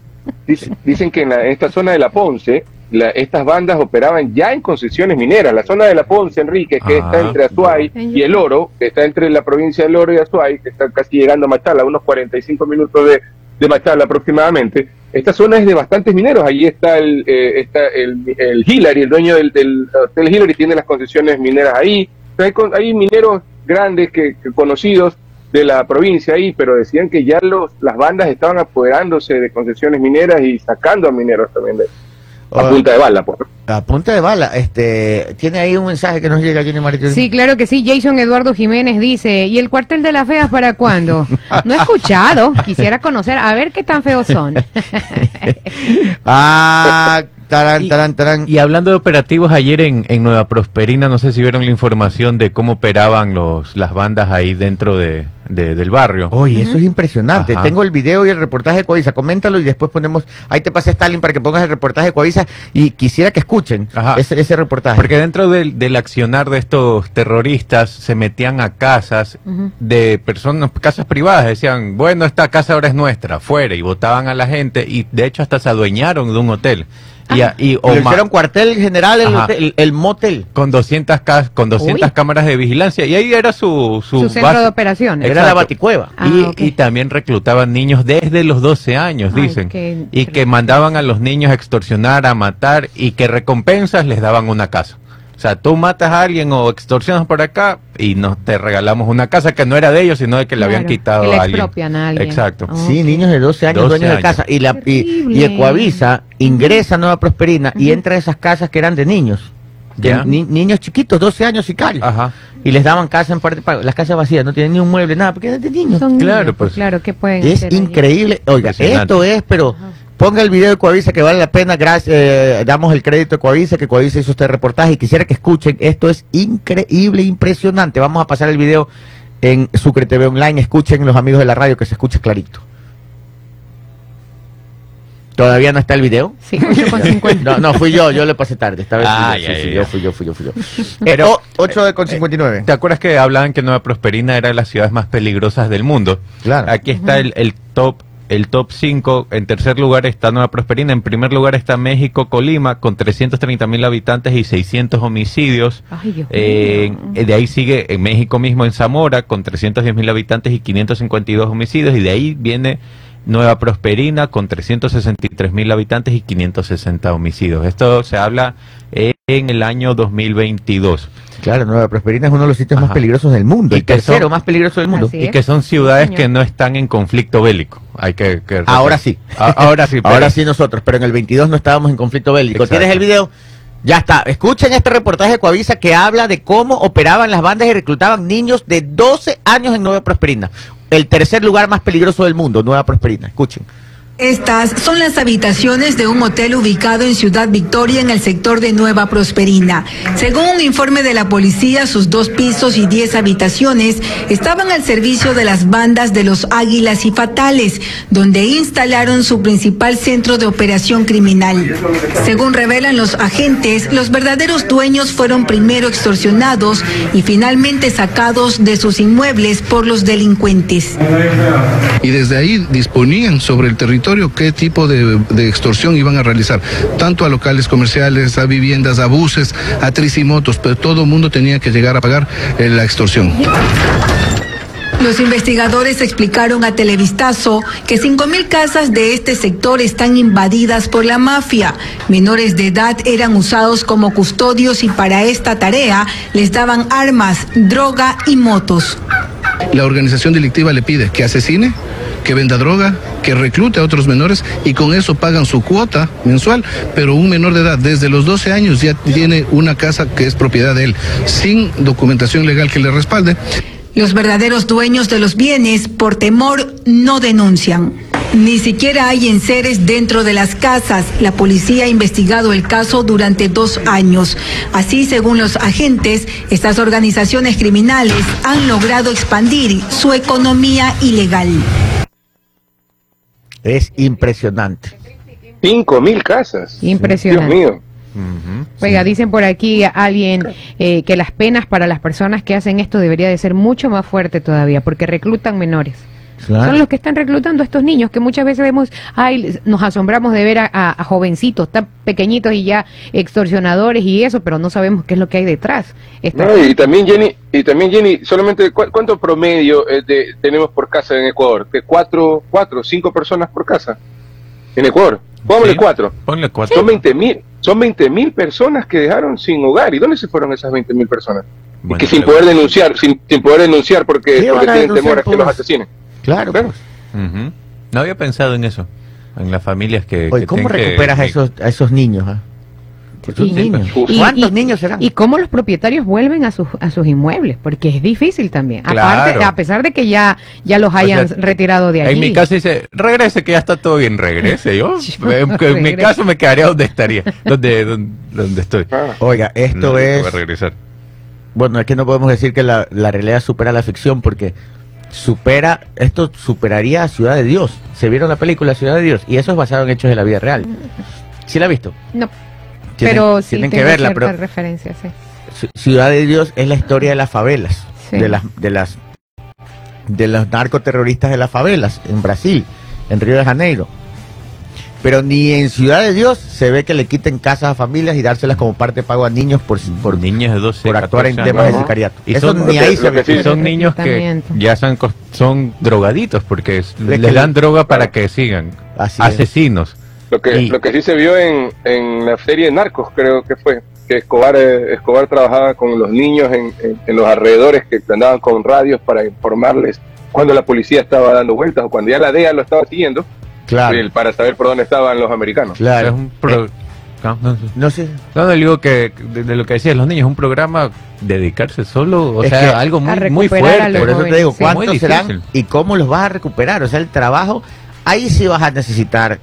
Dicen, dicen que en, la- en esta zona de la Ponce, la- estas bandas operaban ya en concesiones mineras. La zona de la Ponce, Enrique, que Ah. está entre Azuay y El Oro, que está entre la provincia del Oro y Azuay, que está casi llegando a Machala, unos 45 minutos de, de Machala aproximadamente. Esta zona es de bastantes mineros. Allí está el, eh, está el, el Hillary, el dueño del, del Hotel Hillary, tiene las concesiones mineras ahí. Hay, con- hay mineros grandes que, que conocidos de la provincia ahí, pero decían que ya los, las bandas estaban apoderándose de concesiones mineras y sacando a mineros también de, a punta de bala. Pues. A punta de bala, este, tiene ahí un mensaje que nos llega, Jenny Martín. Sí, claro que sí. Jason Eduardo Jiménez dice, ¿y el cuartel de las feas para cuándo? No he escuchado, quisiera conocer, a ver qué tan feos son. Ah, tarán, tarán, tarán. Y hablando de operativos, ayer en, en Nueva Prosperina, no sé si vieron la información de cómo operaban los, las bandas ahí dentro de, de- del barrio. Oye, eso es impresionante. Ajá. Tengo el video y el reportaje de Coavisa. Coméntalo y después ponemos. Ahí te pasé Stalin para que pongas el reportaje de Coavisa y quisiera que escuchen ese, ese reportaje. Porque dentro del, del accionar de estos terroristas se metían a casas de personas, casas privadas, decían, bueno, esta casa ahora es nuestra, fuera, y votaban a la gente, y de hecho hasta se adueñaron de un hotel. Y, a- y- o hicieron cuartel general, el, Ajá. hotel- el, el motel. con 200, cas- con 200 Uy. cámaras de vigilancia, y ahí era su, su, Su centro base. de operaciones. Era la baticueva. Ah, y, también reclutaban niños desde los 12 años, Ay, dicen. qué Y que mandaban a los niños a extorsionar, a matar y que recompensas les daban una casa. O sea, tú matas a alguien o extorsionas por acá y nos te regalamos una casa que no era de ellos, sino de que le habían quitado que le a alguien. a alguien. Exacto. Oh. Sí, niños de 12 años 12 dueños de casa. Y, la, y, y. Ecoavisa ingresa a Nueva Prosperina y entra a esas casas que eran de niños. De Ya. ni- niños chiquitos, 12 años y cal. Ajá. Y les daban casa en parte pago. Las casas vacías, no tienen ni un mueble, nada, porque eran de niños. Son Claro, niños, pues. Claro, ¿qué pueden Es increíble. Oiga, esto es, pero ponga el video de Coavisa que vale la pena. Gracias, eh, damos el crédito a Coavisa, que Coavisa hizo este reportaje y quisiera que escuchen. Esto es increíble, impresionante. Vamos a pasar el video en Sucre TV Online. Escuchen los amigos de la radio que se escuche clarito. ¿Todavía no está el video? Sí, 8 con 50. No, no, fui yo, yo le pasé tarde. Esta vez fui Ah, yo, ya, sí, sí, ya, yo fui yo, fui yo, fui yo. Pero- Pero 8 de con 59. ¿Te acuerdas que hablaban que Nueva Prosperina era de las ciudades más peligrosas del mundo? Claro. Aquí está el, el top el top 5. En tercer lugar está Nueva Prosperina. En primer lugar está México, Colima, con 330 mil habitantes y 600 homicidios. Ay, Eh, mío. de ahí sigue en México mismo, en Zamora, con 310 mil habitantes y 552 homicidios. Y de ahí viene Nueva Prosperina, con 363 mil habitantes y 560 homicidios. Esto se habla en el año 2022. Claro, Nueva Prosperina es uno de los sitios más peligrosos del mundo. Y El que tercero son- más peligroso del mundo. Y que son ciudades señor. que no están en conflicto bélico. Hay que, que- Ahora sí. A- ahora sí. pero- Ahora sí nosotros, pero en el 22 no estábamos en conflicto bélico. Exacto. ¿Tienes el video? Ya está. Escuchen este reportaje de Coavisa que habla de cómo operaban las bandas y reclutaban niños de 12 años en Nueva Prosperina. El tercer lugar más peligroso del mundo, Nueva Prosperina. Escuchen. Estas son las habitaciones de un hotel ubicado en Ciudad Victoria en el sector de Nueva Prosperina. Según un informe de la policía, sus dos pisos y diez habitaciones estaban al servicio de las bandas de los Águilas y Fatales, donde instalaron su principal centro de operación criminal. Según revelan los agentes, los verdaderos dueños fueron primero extorsionados y finalmente sacados de sus inmuebles por los delincuentes. y desde ahí disponían sobre el territorio qué tipo de, de extorsión iban a realizar, tanto a locales comerciales, a viviendas, a buses, a tricimotos, pero todo el mundo tenía que llegar a pagar eh, la extorsión. Los investigadores explicaron a Televistazo que 5.000 casas de este sector están invadidas por la mafia. Menores de edad eran usados como custodios y para esta tarea les daban armas, droga y motos. La organización delictiva le pide que asesine, que venda droga, que reclute a otros menores y con eso pagan su cuota mensual, pero un menor de edad desde los 12 años ya tiene una casa que es propiedad de él, sin documentación legal que le respalde. Los verdaderos dueños de los bienes, por temor, no denuncian. Ni siquiera hay enseres dentro de las casas. La policía ha investigado el caso durante dos años. Así, según los agentes, estas organizaciones criminales han logrado expandir su economía ilegal. Es impresionante. Cinco mil casas. Impresionante. Dios mío. Ujú. Oiga, dicen por aquí alguien eh, que las penas para las personas que hacen esto debería de ser mucho más fuerte todavía, porque reclutan menores. Son los que están reclutando a estos niños que muchas veces vemos, ay, nos asombramos de ver a, a- a jovencitos tan pequeñitos y ya extorsionadores y eso, pero no sabemos qué es lo que hay detrás. Esta- No, y también Jenny, y también Jenny, solamente ¿cu- cuánto promedio eh, de- tenemos por casa en Ecuador, que cuatro, cuatro, cinco personas por casa en Ecuador. Póngale Sí. cuatro. Ponle cuatro. Son 20 mil, son 20 mil personas que dejaron sin hogar. ¿Y dónde se fueron esas 20 mil personas? Y que sin poder denunciar, sin, sin poder denunciar porque, ¿Qué porque tienen temor a que los asesinen. Claro. Claro. pues. No había pensado en eso. En las familias que. Oye, que ¿cómo que- recuperas a esos, a esos niños? Y- niños. y- ¿Cuántos y- niños serán? Y cómo los propietarios vuelven a sus, a sus inmuebles, porque es difícil también. Claro. Aparte, a pesar de que ya, ya los hayan sea, retirado de allí. En mi caso dice, regrese que ya está todo bien, regrese. Yo, Yo en, en mi caso me quedaría donde estaría, donde, donde, donde estoy. Ah. Oiga, esto no es... voy a regresar. Bueno, es que no podemos decir que la, la realidad supera la ficción porque supera, esto superaría a Ciudad de Dios. Se vieron la película Ciudad de Dios y eso es basado en hechos de la vida real. ¿Sí la ha visto? No, Tienen- pero sí tienen que verla, pero referencias, sí. Ci- Ciudad de Dios es la historia de las favelas, Sí. de las de las de los narcoterroristas de las favelas en Brasil, en Río de Janeiro. Pero ni en Ciudad de Dios se ve que le quiten casas a familias y dárselas como parte de pago a niños por, por, niños de 12, por actuar en 14 temas de sicariato. Y Eso son- ni ahí se que ve. sí- son niños que ya son, son drogaditos porque es- les dan droga para que sigan. Así es. Asesinos. Lo que, Y- lo que sí se vio en, en la serie Narcos, creo que fue, que Escobar, eh, Escobar trabajaba con los niños en, en- en los alrededores que andaban con radios para informarles cuando la policía estaba dando vueltas o cuando ya la DEA lo estaba siguiendo, Claro, para saber por dónde estaban los americanos. claro. Es un pro- Eh, no, no sé. no sé. No, no, digo que de, de lo que decías los niños, un programa dedicarse solo, o Es sea, que- algo A muy, muy fuerte. Por eso te digo, sí. ¿cuántos serán y cómo los vas a recuperar? O sea, el trabajo, ahí sí vas a necesitar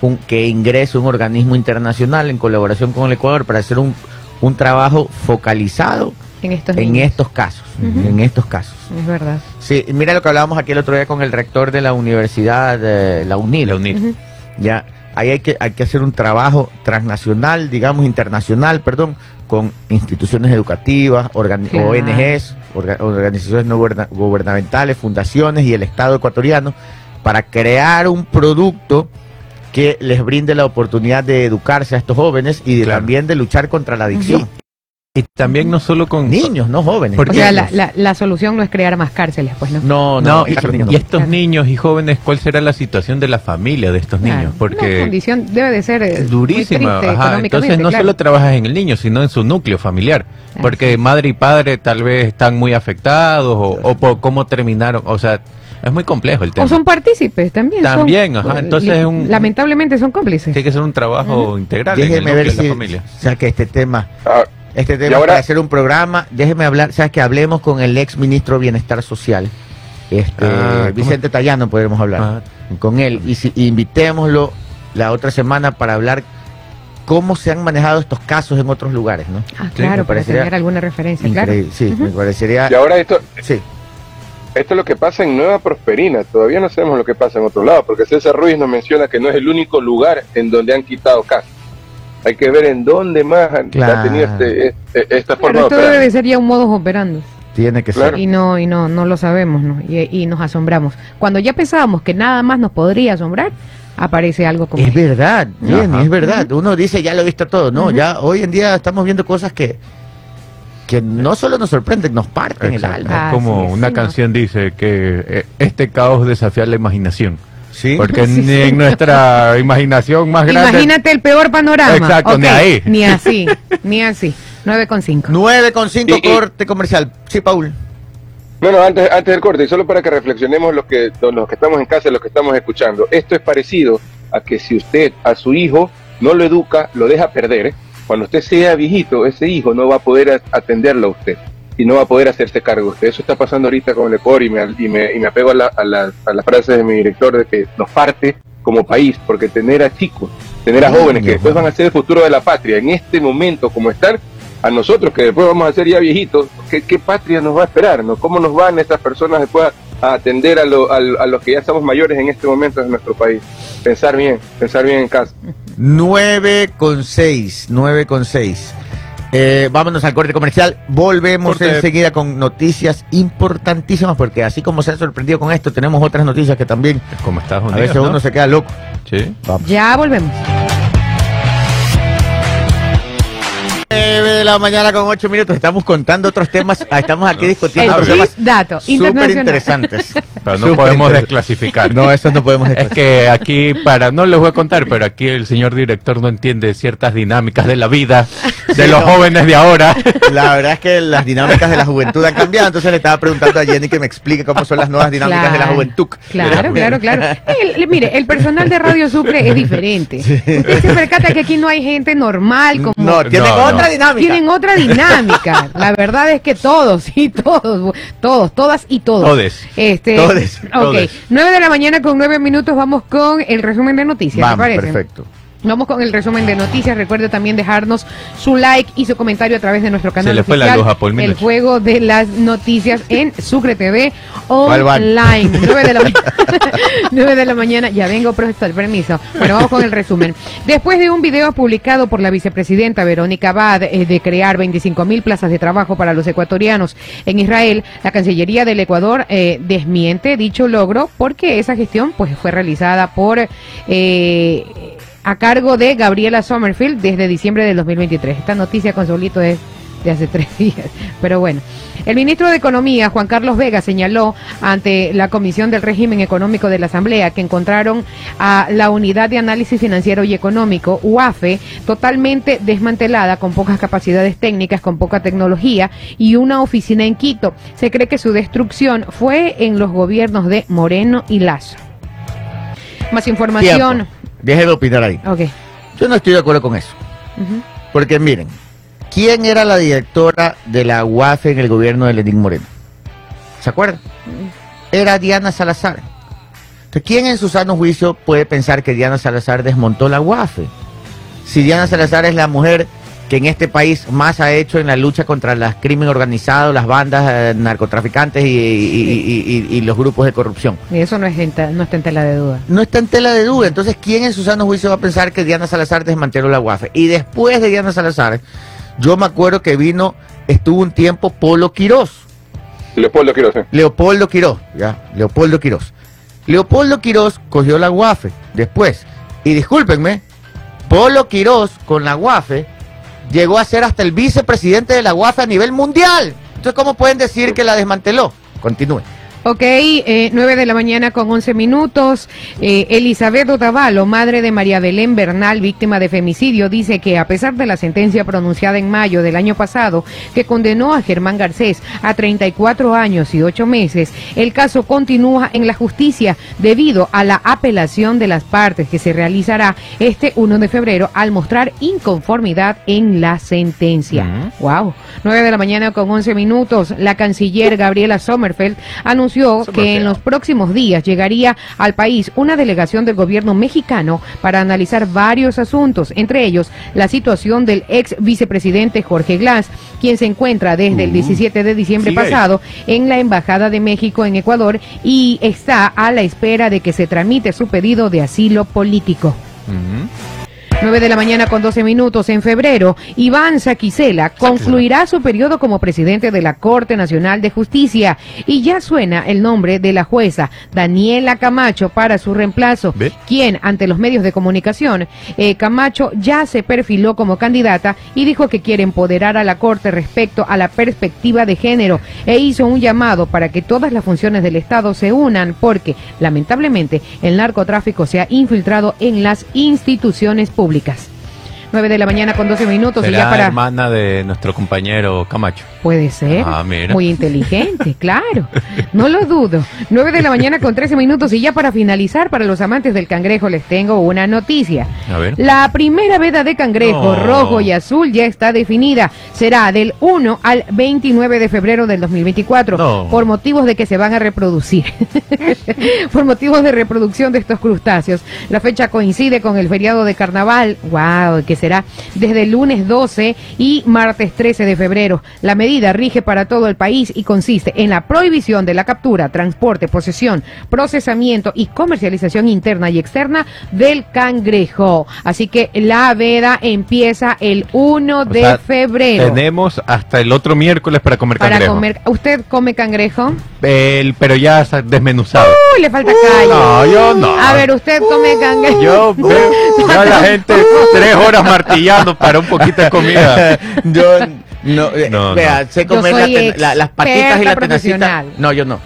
un, que ingrese un organismo internacional en colaboración con el Ecuador para hacer un, un trabajo focalizado En estos en niños. estos casos, en estos casos. Es verdad. Sí, mira lo que hablábamos aquí el otro día con el rector de la universidad, eh, la UNIL. La UNIL. Ya, ahí hay que, hay que hacer un trabajo transnacional, digamos internacional, perdón, con instituciones educativas, organi- Claro. ONGs, orga- organizaciones no guberna- gubernamentales, fundaciones y el Estado ecuatoriano para crear un producto que les brinde la oportunidad de educarse a estos jóvenes y de- Claro. también de luchar contra la adicción. Y también no solo con... Niños, no jóvenes. Porque- O sea, la, la, la solución no es crear más cárceles, pues no. No, No, no, y, estos niños y estos Claro. niños y jóvenes, ¿cuál será la situación de la familia de estos Claro. niños? Porque condición debe de ser eh, durísima. triste ajá. Entonces no claro. solo trabajas en el niño, sino en su núcleo familiar. Porque Así. madre y padre tal vez están muy afectados o, o por cómo terminaron. O sea, es muy complejo el tema. O son partícipes también. son- También, ajá, entonces li- es un- Lamentablemente son cómplices. Tiene que ser un trabajo integral en el Déjeme ver de la si familia. saque este tema. Ah, Este tema ahora- para hacer un programa, déjeme hablar, sabes que hablemos con el ex ministro de Bienestar Social, este Ah. Vicente Tallano podemos hablar Ah. con él y si invitémoslo la otra semana para hablar cómo se han manejado estos casos en otros lugares, ¿no? Ah, me claro, para tener alguna referencia, claro. Increíble, sí, me parecería y ahora esto, sí. esto es lo que pasa en Nueva Prosperina. Todavía no sabemos lo que pasa en otro lado, porque César Ruiz nos menciona que no es el único lugar en donde han quitado casas. Hay que ver en dónde más Claro. ha tenido este, este- esta forma de esto operar. debe de ser ya un modus operandi. Tiene que Claro. ser. Y no, y no, no lo sabemos, ¿no? Y, y nos asombramos. Cuando ya pensábamos que nada más nos podría asombrar, aparece algo como Es verdad, Ajá. es verdad. Uno dice, ya lo he visto todo. No, ya hoy en día estamos viendo cosas que, que no solo nos sorprenden, nos parten el alma. Ah, Es como sí, una sí, no. canción dice que eh, este caos desafía la imaginación. Sí. Porque Sí, ni sí. en nuestra imaginación más grande. Imagínate el peor panorama. Exacto, ni ahí. Ni así, ni así. 9,5. 9 con 5 Y- y- corte comercial. Sí, Paul. Bueno, antes, antes del corte, y solo para que reflexionemos los que, los que estamos en casa y los que estamos escuchando, esto es parecido a que si usted a su hijo no lo educa, lo deja perder, ¿eh? cuando usted sea viejito, ese hijo no va a poder atenderlo a usted. Y no va a poder hacerse cargo. Eso está pasando ahorita con el EPOR y me, y me, y me apego a la, a, la, a la frase de mi director de que nos parte como país, porque tener a chicos, tener a jóvenes que después van a ser el futuro de la patria, en este momento como están, a nosotros que después vamos a ser ya viejitos, ¿qué, qué patria nos va a esperar? ¿no? ¿Cómo nos van estas personas después a, a atender a, lo, a, a, los que ya estamos mayores en este momento en nuestro país? Pensar bien, pensar bien en casa. 9 con 6, 9 con 6. Eh, vámonos al corte comercial. Volvemos Corte. enseguida con noticias importantísimas, porque así como se ha sorprendido con esto, tenemos otras noticias que también Como Estados a veces ¿no? uno se queda loco. Sí. Vamos. Ya volvemos. 9 de la mañana con 8 minutos. Estamos contando otros temas. Ah, Estamos aquí discutiendo otros temas dato súper interesantes. Pero no podemos desclasificar. No, eso no podemos Es que aquí, para, no les voy a contar, pero aquí el señor director no entiende ciertas dinámicas de la vida, de Sí, los no. jóvenes de ahora. La verdad es que las dinámicas de la juventud han cambiado, entonces le estaba preguntando a Jenny que me explique cómo son las nuevas dinámicas de la juventud. Claro, claro, claro. El- mire, el personal de Radio Sucre es diferente. Usted se percata que aquí no hay gente normal como No, tienen No, otra dinámica. tienen otra dinámica. La verdad es que todos, sí, todos, todos, todas y todos. Todes. Este, Todes, Ok, todes. 9 de la mañana con 9 minutos vamos con el resumen de noticias, ¿te Vamos, parece? perfecto. Vamos con el resumen de noticias. Recuerde también dejarnos su like y su comentario a través de nuestro canal le fue la luz a Paul El juego de las noticias en Sucre TV online. 9 de, la ma- 9 de la mañana. Ya vengo, profesor, permiso. Bueno, vamos con el resumen. Después de un video publicado por la vicepresidenta Verónica Abad eh, de crear 25 mil plazas de trabajo para los ecuatorianos en Israel, la Cancillería del Ecuador eh, desmiente dicho logro porque esa gestión pues fue realizada por eh, a cargo de Gabriela Sommerfield desde diciembre del 2023. Esta noticia con Solito es de hace tres días. Pero bueno, el ministro de Economía, Juan Carlos Vega, señaló ante la Comisión del Régimen Económico de la Asamblea que encontraron a la Unidad de Análisis Financiero y Económico, UAFE, totalmente desmantelada, con pocas capacidades técnicas, con poca tecnología y una oficina en Quito. Se cree que su destrucción fue en los gobiernos de Moreno y Lazo. Más información. Tiempo. Deje de opinar ahí. Ok. Yo no estoy de acuerdo con eso. Porque miren, ¿quién era la directora de la UAFE en el gobierno de Lenín Moreno? ¿Se acuerdan? Era Diana Salazar. Entonces, ¿quién en su sano juicio puede pensar que Diana Salazar desmontó la UAFE? Si Diana Salazar es la mujer que en este país más ha hecho en la lucha contra el crimen organizado, las bandas eh, narcotraficantes y, y- y- y- y los grupos de corrupción. Y eso no, es en no está en tela de duda. No está en tela de duda. Entonces, ¿quién en su sano juicio va a pensar que Diana Salazar desmanteló la UAFE? Y después de Diana Salazar, yo me acuerdo que vino, estuvo un tiempo Polo Quirós. Leopoldo Quiroz. ¿eh? Leopoldo Quirós, ya, Leopoldo Quirós. Leopoldo Quirós cogió la UAFE después. Y discúlpenme, Polo Quirós con la UAFE llegó a ser hasta el vicepresidente de la UAFE a nivel mundial. Entonces, ¿cómo pueden decir que la desmanteló? Continúe. Ok, eh, 9 de la mañana con 11 minutos. Eh, Elizabeth Otavalo, madre de María Belén Bernal, víctima de femicidio, dice que a pesar de la sentencia pronunciada en mayo del año pasado, que condenó a Germán Garcés a 34 años y 8 meses, el caso continúa en la justicia debido a la apelación de las partes que se realizará este 1 de febrero al mostrar inconformidad en la sentencia. Wow. 9 de la mañana con 11 minutos. La canciller Gabriela Sommerfeld anunció que en los próximos días llegaría al país una delegación del gobierno mexicano para analizar varios asuntos, entre ellos la situación del ex vicepresidente Jorge Glass, quien se encuentra desde el 17 de diciembre Sigue pasado en la Embajada de México en Ecuador y está a la espera de que se tramite su pedido de asilo político. 9 de la mañana con 12 minutos. En febrero, Iván Saquicela concluirá su periodo como presidente de la Corte Nacional de Justicia y ya suena el nombre de la jueza Daniela Camacho para su reemplazo, ¿Ve? quien ante los medios de comunicación, eh, Camacho ya se perfiló como candidata y dijo que quiere empoderar a la Corte respecto a la perspectiva de género e hizo un llamado para que todas las funciones del Estado se unan porque, lamentablemente, el narcotráfico se ha infiltrado en las instituciones públicas públicas. 9 de la mañana con 12 minutos y Será ya para... hermana de nuestro compañero Camacho. Puede ser. Ah, mira. Muy inteligente, claro. No lo dudo. 9 de la mañana con 13 minutos y ya para finalizar, para los amantes del cangrejo les tengo una noticia. A ver. La primera veda de cangrejo No. rojo y azul ya está definida. Será del 1 al 29 de febrero del 2024 No. por motivos de que se van a reproducir. por motivos de reproducción de estos crustáceos. La fecha coincide con el feriado de carnaval, wow, que será desde el lunes 12 y martes 13 de febrero. La medida rige para todo el país y consiste en la prohibición de la captura, transporte, posesión, procesamiento y comercialización interna y externa del cangrejo. Así que la veda empieza el 1 O de sea, febrero. Tenemos hasta el otro miércoles para comer Para cangrejo. comer, ¿usted come cangrejo? El- pero ya está desmenuzado. Uy, le falta calle. No, yo no. A ver, usted come cangrejo. Yo veo a la gente tres horas martillando para un poquito de comida. yo no, eh, No, vea, no. sé comer la soy ten- la- las patitas y la tenacita. No, yo no.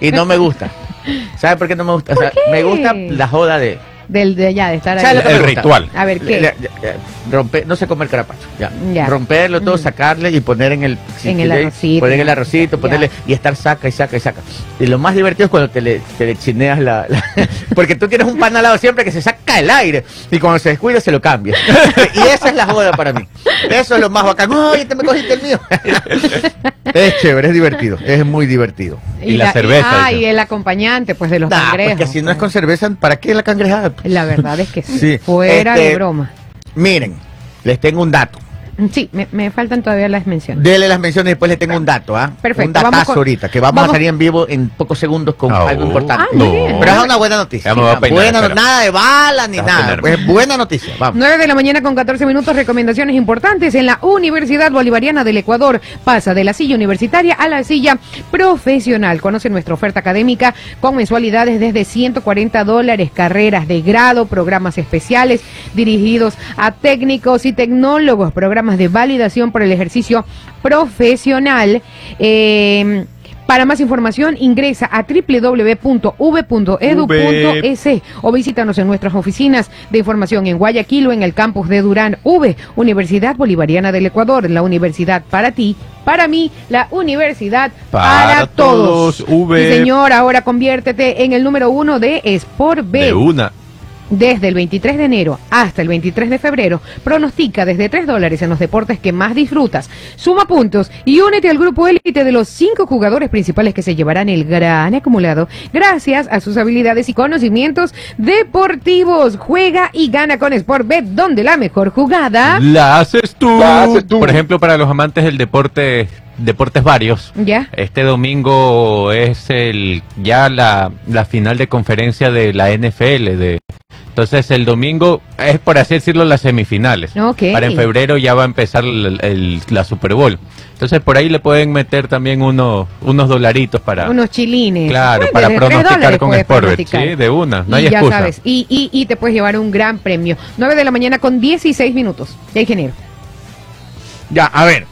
Y no me gusta. ¿Sabe por qué no me gusta? O sea, ¿Por qué? me gusta la joda de. Del de allá, de estar ¿Sabe ahí. El ritual. A ver, ¿qué? Le- le- le- romper, no sé comer carapacho. Ya. Ya. Romperlo todo, Mm. sacarle y poner en el. En el arrocito. Poner en el arrocito, Ya. ponerle. Y estar saca y saca y saca. Y lo más divertido es cuando te le, te le chineas la, la- Porque tú tienes un pan al lado siempre que se saca el aire. Y cuando se descuida se lo cambia. y esa es la joda para mí. Eso es lo más bacán. ¡Ay, te me cogiste el mío! es chévere, es divertido. Es muy divertido. Y la cerveza, Ah, dice. y el acompañante, pues, de los Nah, cangrejos. porque si no es con cerveza, ¿para qué la cangrejada? La verdad es que sí. Sí. Fuera Este- de broma. Miren, les tengo un dato. Sí, me, me faltan todavía las menciones. Dele las menciones y después le tengo un dato, ¿ah? Perfecto, Un datazo con- ahorita, que vamos, vamos- a salir en vivo en pocos segundos con algo importante. Ah. Pero es una buena noticia. Una peinar, buena, nada de bala ni nada. peinarme. Es buena noticia. Vamos. 9 de la mañana con 14 minutos, recomendaciones importantes en la Universidad Bolivariana del Ecuador. Pasa de la silla universitaria a la silla profesional. Conoce nuestra oferta académica con mensualidades desde 140 dólares, carreras de grado, programas especiales dirigidos a técnicos y tecnólogos, programas de validación por el ejercicio profesional. Eh, para más información ingresa a www.v.edu.es o visítanos en nuestras oficinas de información en Guayaquil o en el campus de Durán. V, Universidad Bolivariana del Ecuador, la universidad para ti, para mí, la universidad para, Para todos. todos, V. Sí, señor, ahora conviértete en el número uno de Sport B. De una. Desde el 23 de enero hasta el 23 de febrero, pronostica desde 3 dólares en los deportes que más disfrutas. Suma puntos y únete al grupo élite de los cinco jugadores principales que se llevarán el gran acumulado gracias a sus habilidades y conocimientos deportivos. Juega y gana con Sportbet, donde la mejor jugada. La haces tú. La haces tú. Por ejemplo, para los amantes del deporte, deportes varios. Ya. Este domingo es el ya la, la final de conferencia de la NFL. De, entonces el domingo es por así decirlo las semifinales. Ok. Para en febrero ya va a empezar el- el- la Super Bowl. Entonces por ahí le pueden meter también uno, unos dolaritos para... Unos chilines. Claro, Bueno, para pronosticar con Sportbet. Sí, de una, no y hay ya excusa. sabes, y, y, y te puedes llevar un gran premio. 9 de la mañana con 16 minutos. Ya, ingeniero. Ya, a ver.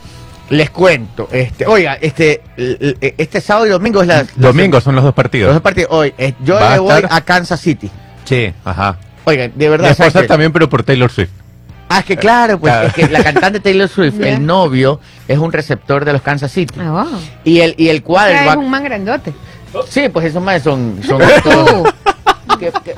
Les cuento, este, oiga, este, l- este sábado y domingo es la, Domingo son los dos los partidos. dos partidos. Hoy, eh, yo le voy estar- a Kansas City. Sí, ajá. Oigan, de verdad. también, pero por Taylor Swift. Ah, es que claro, pues Claro. es que la cantante Taylor Swift, el novio, es un receptor de los Kansas City. Ah, wow. Y el, y el sea, es quarterback. un man grandote. Sí, pues esos más son. son que- que-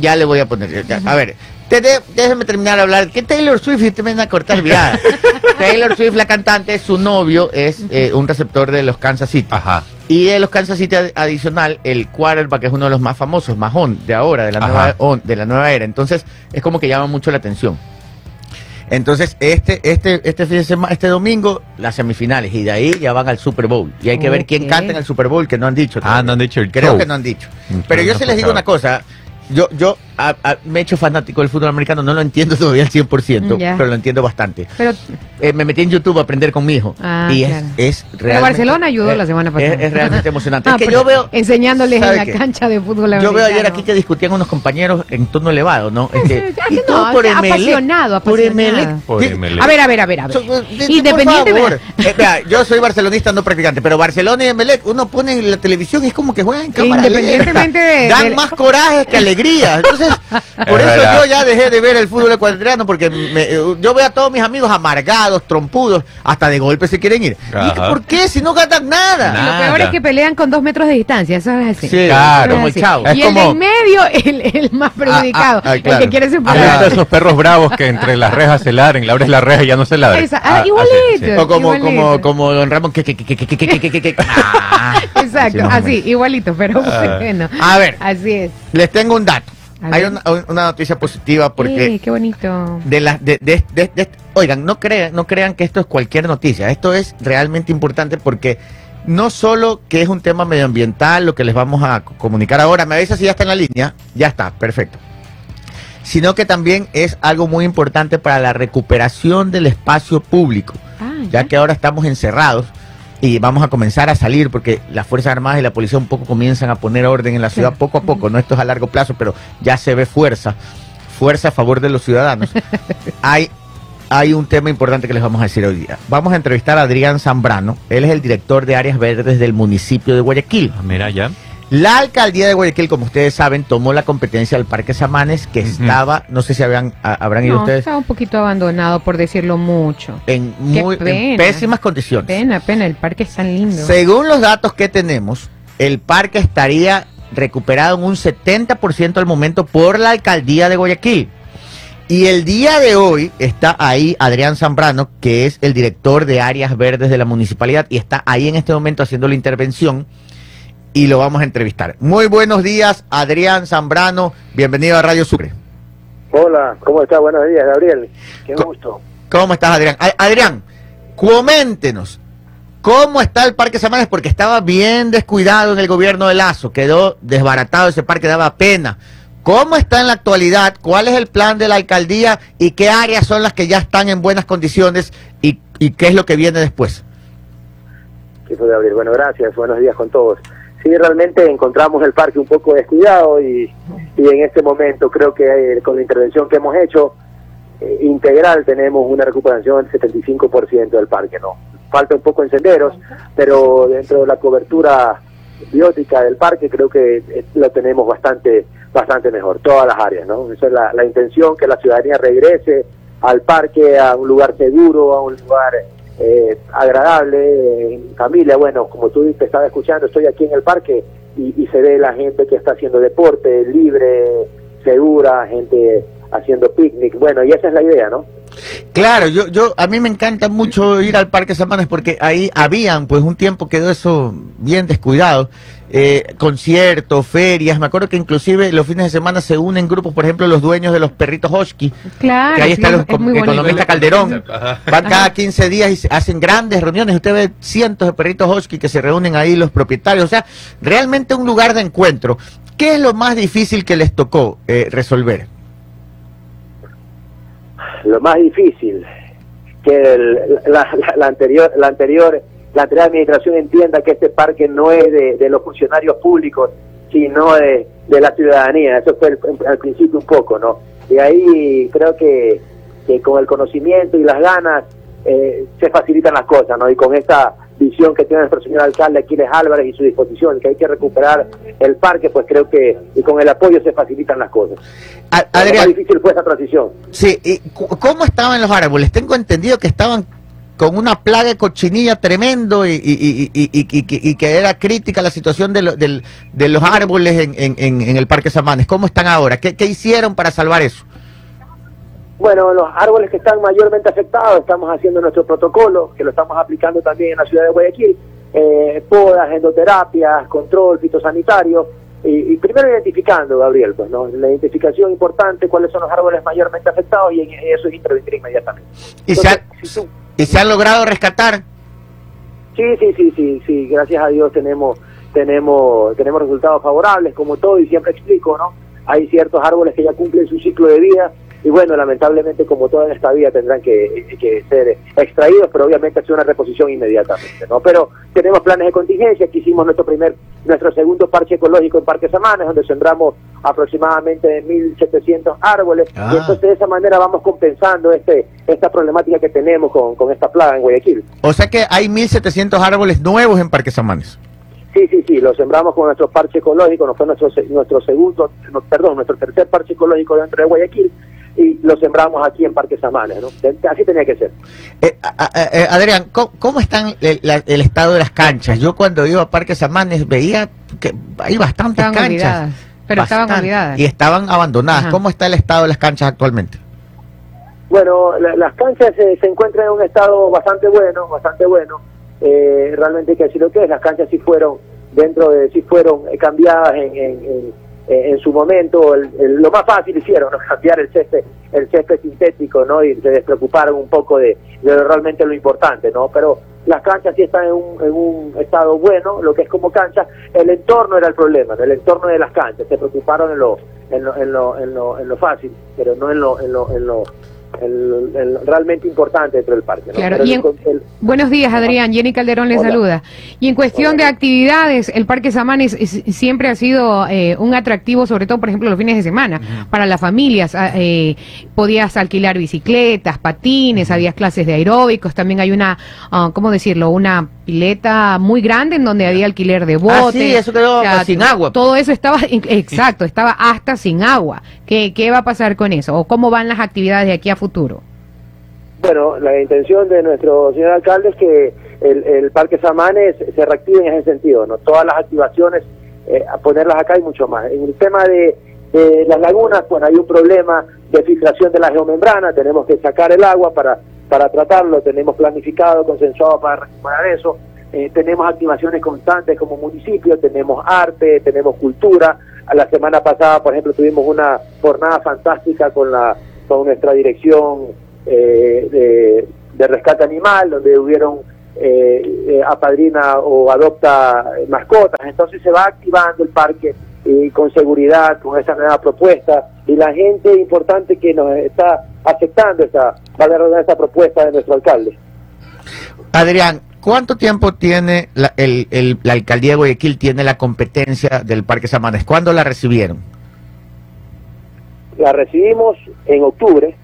ya le voy a poner. ya, a ver, de- déjeme terminar de hablar. Que Taylor Swift y te me van a cortar viada. Taylor Swift, la cantante, su novio es eh, un receptor de los Kansas City. Ajá. Y de los Kansas City ad- adicional, el quarterback es uno de los más famosos, más on de ahora, de la, Ajá. nueva, on, de la nueva era. Entonces, es como que llama mucho la atención. Entonces, este, este, este fin de semana, este domingo, las semifinales, y de ahí ya van al Super Bowl. Y hay que ver quién canta en el Super Bowl, que no han dicho. Ah, no han dicho el Creo show. que no han dicho. Mm, Pero yo no sí les digo una cosa. Yo, yo a- a- me he hecho fanático del fútbol americano, no lo entiendo todavía al 100%, Ya. pero lo entiendo bastante. Pero Eh, me metí en YouTube a aprender con mi hijo. Ah, y claro. es, es Pero realmente. Barcelona ayudó la semana pasada. Es, es realmente emocionante. Ah, es que yo veo. Enseñándoles en ¿sabe la qué? cancha de fútbol Yo veo ayer americano. aquí que discutían unos compañeros en tono elevado, ¿no? Este, y que todo no, por o sea, Emelec, apasionado, Por apasionado. Por Emelec. A ver, a ver, a ver, a ver. So- Independiente de... Eh, vea, yo soy barcelonista no practicante, pero Barcelona y Emelec, uno pone en la televisión y es como que juegan en cámara Independientemente de- Dan de- más coraje que alegría. Entonces, por eso yo ya dejé de ver el fútbol ecuatoriano, porque me, eh, yo veo a todos mis amigos amargados, trompudos, hasta de golpe se quieren ir. ¿Y por qué? Si no ganan nada. nada. Lo peor es que pelean con dos metros de distancia, eso es así. Sí, claro, es así. Como el Y como... el en medio, el, el más perjudicado, ah, ah, claro. el que quiere separar. Ah, esos perros bravos que entre las rejas se ladren, le abres la reja y ya no se ladren. Ah, ah, igualito. O como, como, como don Ramón, que, que, que, que, que, que, que, Exacto, así, igualito, pero ah. bueno. A ver, así es. Les tengo un dato. Hay una, una noticia positiva porque qué bonito. de las de, de- de- de- oigan no crean no crean que esto es cualquier noticia. Esto es realmente importante porque no solo que es un tema medioambiental lo que les vamos a co- comunicar ahora me avisa si ya está en la línea ya está perfecto. Sino que también es algo muy importante para la recuperación del espacio público Ah, ya. que ahora estamos encerrados y vamos a comenzar a salir porque las Fuerzas Armadas y la policía un poco comienzan a poner orden en la ciudad Sí. poco a poco, no esto es a largo plazo, pero ya se ve fuerza, fuerza a favor de los ciudadanos. hay, hay un tema importante que les vamos a decir hoy día. Vamos a entrevistar a Adrián Zambrano, él es el director de áreas verdes del municipio de Guayaquil. Mira ya. La alcaldía de Guayaquil, como ustedes saben, tomó la competencia del Parque Samanes, que estaba, no sé si habían, a- habrán ido no, ustedes, estaba un poquito abandonado, por decirlo mucho. en, muy, en pésimas condiciones. Pena, pena, el parque es tan lindo. Según los datos que tenemos, el parque estaría recuperado en un 70% al momento por la alcaldía de Guayaquil. Y el día de hoy está ahí Adrián Zambrano, que es el director de áreas verdes de la municipalidad, y está ahí en este momento haciendo la intervención y lo vamos a entrevistar. Muy buenos días, Adrián Zambrano, bienvenido a Radio Sucre. Hola, ¿cómo está? Buenos días, Gabriel. Qué gusto. ¿Cómo estás, Adrián? A- Adrián, coméntenos, ¿cómo está el Parque Samanes? Porque estaba bien descuidado en el gobierno de Lazo, quedó desbaratado ese parque, daba pena. ¿Cómo está en la actualidad? ¿Cuál es el plan de la alcaldía y qué áreas son las que ya están en buenas condiciones y, y qué es lo que viene después? ¿Qué fue, Gabriel? Bueno, gracias. Buenos días con todos. Sí, realmente encontramos el parque un poco descuidado y, y en este momento creo que eh, con la intervención que hemos hecho eh, integral tenemos una recuperación del 75% del parque, ¿no? Falta un poco en senderos, pero dentro de la cobertura biótica del parque creo que eh, lo tenemos bastante bastante mejor, todas las áreas, ¿no? Esa es la, la intención, que la ciudadanía regrese al parque, a un lugar seguro, a un lugar eh, agradable, familia. Bueno, como tú te estabas escuchando, estoy aquí en el parque y, y se ve la gente que está haciendo deporte libre, segura, gente haciendo picnic. Bueno, y esa es la idea, ¿no? Claro, yo, yo, a mí me encanta mucho ir al Parque Samanes porque ahí habían, pues un tiempo quedó eso bien descuidado, eh, conciertos, ferias, me acuerdo que inclusive los fines de semana se unen grupos, por ejemplo, los dueños de los perritos Hosky, Claro, que ahí está el es economista Calderón, Ajá. van cada 15 días y se hacen grandes reuniones, usted ve cientos de perritos Hosky que se reúnen ahí los propietarios, o sea, realmente un lugar de encuentro. ¿Qué es lo más difícil que les tocó eh, resolver? lo más difícil que el- la, la- la anterior la anterior la anterior administración entienda que este parque no es de, de los funcionarios públicos sino de, de la ciudadanía. Eso fue el- al principio un poco no y ahí creo que, que con el conocimiento y las ganas eh, se facilitan las cosas no y con esta visión que tiene nuestro señor alcalde Aquiles Álvarez y su disposición que hay que recuperar el parque pues creo que y con el apoyo se facilitan las cosas. A- lo más Adrián, difícil fue esa transición. Sí, ¿y cu- ¿cómo estaban los árboles? Tengo entendido que estaban con una plaga de cochinilla tremendo y, y- y- y- y- y que- era crítica la situación de, lo- del- de los árboles en, en- el Parque Samanes. ¿Cómo están ahora? ¿Qué, qué hicieron para salvar eso? Bueno, los árboles que están mayormente afectados, estamos haciendo nuestro protocolo, que lo estamos aplicando también en la ciudad de Guayaquil, eh, podas, endoterapias, control fitosanitario, y, y primero identificando, Gabriel, pues, ¿no? la identificación importante, cuáles son los árboles mayormente afectados, y en eso es intervenir inmediatamente. ¿Y Entonces, si tú- y se han logrado rescatar? Sí, sí, sí, sí, sí, gracias a Dios tenemos tenemos tenemos resultados favorables, como todo, y siempre explico, ¿no? Hay ciertos árboles que ya cumplen su ciclo de vida, y bueno, lamentablemente, como toda en esta vida, tendrán que, que ser extraídos, pero obviamente hacer una reposición inmediatamente, ¿no? Pero tenemos planes de contingencia, que hicimos nuestro primer, nuestro segundo parche ecológico en Parque Samanes, donde sembramos aproximadamente 1.700 árboles, Ah. y entonces de esa manera vamos compensando este esta problemática que tenemos con, con esta plaga en Guayaquil. O sea que hay 1.700 árboles nuevos en Parque Samanes. Sí, sí, sí, lo sembramos con nuestro parche ecológico, nos fue nuestro, nuestro segundo, no, perdón, nuestro tercer parche ecológico dentro de Guayaquil y lo sembramos aquí en Parque Samanes, ¿no? Así tenía que ser. Eh, a- a- eh, Adrián, ¿cómo, cómo están el, estado de las canchas? Yo cuando iba a Parque Samanes veía que hay bastantes Estaban canchas. olvidadas, pero estaban olvidadas. Y estaban abandonadas. Ajá. ¿Cómo está el estado de las canchas actualmente? Bueno, la- las canchas eh, se encuentran en un estado bastante bueno, bastante bueno. Eh, realmente hay que decir lo que es, las canchas sí fueron dentro de, sí fueron eh, cambiadas en, en, en- en su momento. El- el- lo más fácil hicieron, ¿no? cambiar el césped, el césped sintético, ¿no? Y se despreocuparon un poco de, realmente lo importante, ¿no? Pero las canchas sí están en un, en un estado bueno, lo que es como cancha. El entorno era el problema, el entorno de las canchas. Se preocuparon en lo, en lo, en lo, en lo, en lo fácil, pero no en lo, en lo, en lo, lo realmente importante dentro del parque. ¿no? Claro, Pero y el- en- el- Buenos días, Adrián. Jenny Calderón le Hola. saluda. Y en cuestión de actividades, el Parque Samanes es- siempre ha sido eh, un atractivo, sobre todo, por ejemplo, los fines de semana, para las familias. Ah, eh, podías alquilar bicicletas, patines, había clases de aeróbicos, también hay una, ah, ¿cómo decirlo? Una pileta muy grande en donde había alquiler de botes. Ah, sí, eso quedó sin agua. Todo eso estaba, exacto, estaba hasta sin agua. ¿Qué, ¿Qué va a pasar con eso? ¿O cómo van las actividades de aquí a futuro? Bueno, la intención de nuestro señor alcalde es que el, Parque Samanes se reactive en ese sentido, ¿no? Todas las activaciones, eh, a ponerlas acá y mucho más. En el tema de, de las lagunas, pues hay un problema de filtración de la geomembrana, tenemos que sacar el agua para, para tratarlo, tenemos planificado, consensuado para recuperar eso. Eh, tenemos activaciones constantes como municipio, tenemos arte, tenemos cultura. A la semana pasada, por ejemplo, tuvimos una jornada fantástica con la con nuestra dirección eh, de, rescate animal, donde hubieron eh, eh, apadrina o adopta mascotas. Entonces se va activando el parque y con seguridad, con esa nueva propuesta. Y la gente importante que nos está aceptando esta, va a esta propuesta de nuestro alcalde. Adrián, ¿cuánto tiempo tiene la, el- el- la alcaldía de Guayaquil tiene la competencia del Parque Samanes? ¿Cuándo la recibieron? La recibimos en octubre,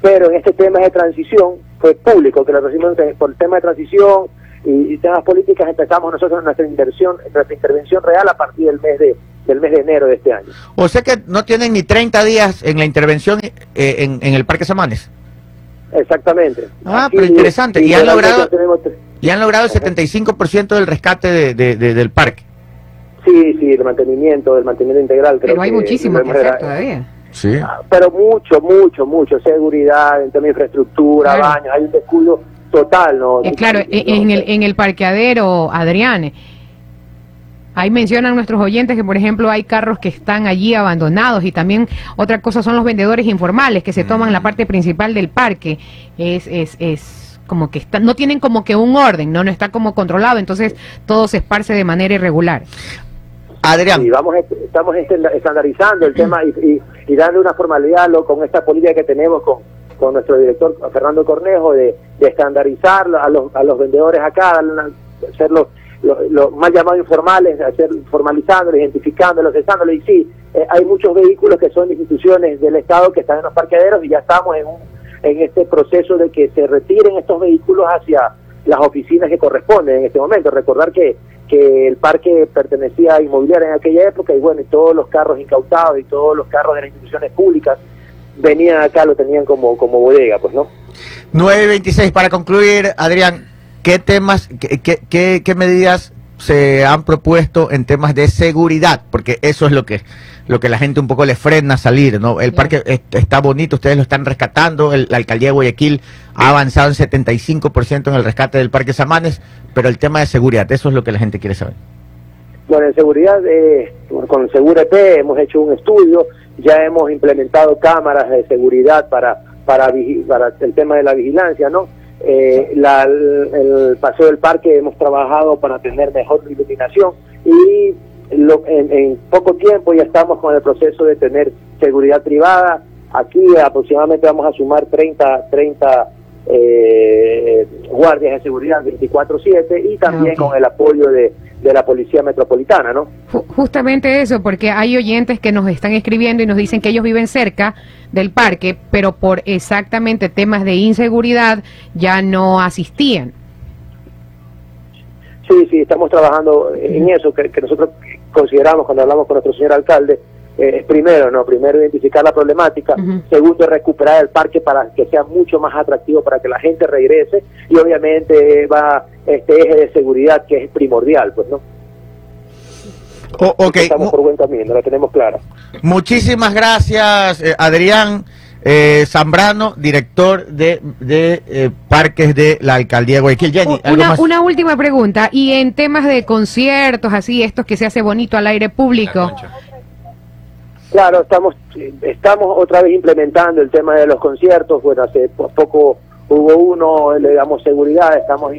pero en este tema de transición fue público que la recibimos por el tema de transición y, y temas políticas empezamos nosotros nuestra inversión, nuestra intervención real a partir del mes de del mes de enero de este año. O sea que no tienen ni 30 días en la intervención eh, en, en el Parque Samanes. Exactamente. Ah, Aquí, pero interesante. Y han logrado, tenemos- y han logrado el 75% del rescate de- de- de- del parque. Sí, sí, el mantenimiento, el mantenimiento integral. creo Pero hay que muchísimo que hacer todavía. Sí. Pero mucho, mucho, mucho. Seguridad, en términos de infraestructura, Claro. baños, hay un descuido total, ¿no? Eh, claro, No, eh, en el, en el parqueadero, Adrián, ahí mencionan nuestros oyentes que, por ejemplo, hay carros que están allí abandonados y también otra cosa son los vendedores informales que se toman la parte principal del parque. Es, es, es como que está, no tienen como que un orden, ¿no? No está como controlado, entonces todo se esparce de manera irregular. Adrián, Y vamos, est- estamos est- estandarizando el tema y, y, y una formalidad lo- con esta política que tenemos con, con nuestro director Fernando Cornejo de, de estandarizar a los, a los vendedores acá, darle una- hacerlo lo, lo más llamado informales, hacer formalizándolo, identificándolo, cesándolo. Y sí, eh, hay muchos vehículos que son instituciones del Estado que están en los parqueaderos y ya estamos en, un, en este proceso de que se retiren estos vehículos hacia las oficinas que corresponden en este momento. Recordar que, que el parque pertenecía a inmobiliaria en aquella época y bueno, y todos los carros incautados y todos los carros de las instituciones públicas venían acá, lo tenían como, como bodega, pues, ¿no? 9.26 para concluir, Adrián, ¿qué temas, qué, qué- qué- qué medidas se han propuesto en temas de seguridad? Porque eso es lo que lo que la gente un poco le frena a salir, ¿no? El parque es- está bonito, ustedes lo están rescatando, el- la alcaldía de Guayaquil ha avanzado en 75% en el rescate del Parque Samanes, pero el tema de seguridad, eso es lo que la gente quiere saber. Bueno, en seguridad, eh, con SegurEP hemos hecho un estudio, ya hemos implementado cámaras de seguridad para para, para el tema de la vigilancia, ¿no? Eh, la- el, paseo del parque hemos trabajado para tener mejor iluminación y lo- en, en poco tiempo ya estamos con el proceso de tener seguridad privada. Aquí aproximadamente vamos a sumar 30, 30 eh, guardias de seguridad 24/7 y también con el apoyo de, de la Policía Metropolitana, ¿no? Ju- Justamente eso, porque hay oyentes que nos están escribiendo y nos dicen que ellos viven cerca del parque, pero por exactamente temas de inseguridad ya no asistían. Sí, sí, estamos trabajando en eso, que, que nosotros consideramos cuando hablamos con nuestro señor alcalde, eh, es primero, ¿no? Primero identificar la problemática, segundo recuperar el parque para que sea mucho más atractivo para que la gente regrese y obviamente va este eje de seguridad que es primordial, pues, ¿no? O- ok, Estamos por buen camino, la tenemos clara. muchísimas gracias, eh, Adrián eh, Zambrano, director de, de eh, parques de la alcaldía de Guayaquil. Jenny, ¿algo Una, una última pregunta. Y en temas de conciertos, así, estos que se hace bonito al aire público. Claro, estamos estamos otra vez implementando el tema de los conciertos. Bueno, hace po- poco hubo uno, le damos seguridad, estamos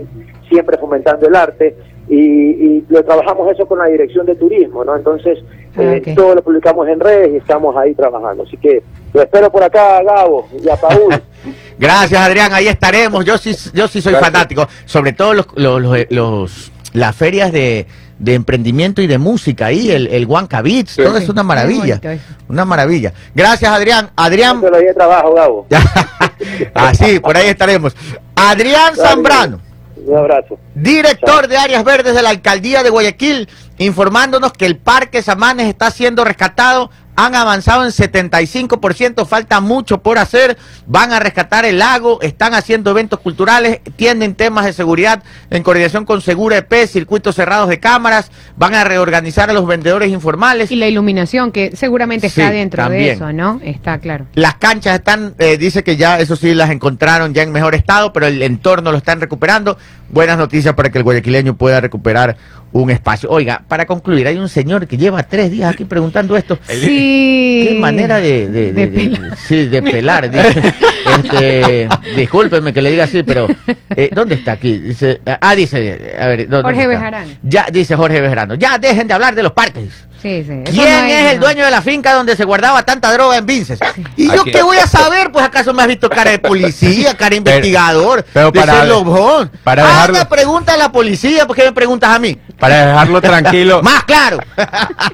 siempre fomentando el arte y, y lo trabajamos eso con la dirección de turismo, ¿no? Entonces, eh, Ah, ok. todo lo publicamos en redes y estamos ahí trabajando. Así que lo espero por acá, Gabo y a Paul. Gracias, Adrián. Ahí estaremos. Yo sí, yo sí soy Gracias. fanático. Sobre todo los, los, los- los- las ferias de, de emprendimiento y de música. Ahí, el, el Huanca Beats. Sí. Todo es una maravilla. Una maravilla. Gracias, Adrián. Adrián. Eso lo de trabajo, Gabo. Así, por ahí estaremos. Adrián. Zambrano. Un abrazo. Director de áreas verdes de la alcaldía de Guayaquil, informándonos que el Parque Samanes está siendo rescatado. Han avanzado en 75%, falta mucho por hacer. Van a rescatar el lago, están haciendo eventos culturales, tienen temas de seguridad en coordinación con Segura EP, circuitos cerrados de cámaras. Van a reorganizar a los vendedores informales. Y la iluminación, que seguramente está Sí, dentro de eso, ¿no? Está claro. Las canchas están, eh, dice que ya, eso sí, las encontraron ya en mejor estado, pero el entorno lo están recuperando. Buenas noticias para que el guayaquileño pueda recuperar un espacio. Oiga, para concluir, hay un señor que lleva tres días aquí preguntando esto. Sí. Qué manera de, de, De de- de- sí, de pelar. dice. Este, discúlpeme que le diga así, pero eh, ¿dónde está aquí? Dice, ah, dice, a ver, ¿dónde Jorge? Bejarano. Ya, dice Jorge Bejarano, ya dejen de hablar de los parques. Sí, sí. Eso ¿Quién no es el no. dueño de la finca donde se guardaba tanta droga en Vinces? ¿Y yo Aquí. qué voy a saber? Pues acaso me has visto cara de policía, cara de Pero- investigador, pero de para- Sherlock Holmes? para Anda, dejarlo- pregunta a la policía, ¿por qué me preguntas a mí? Para dejarlo tranquilo, Más claro.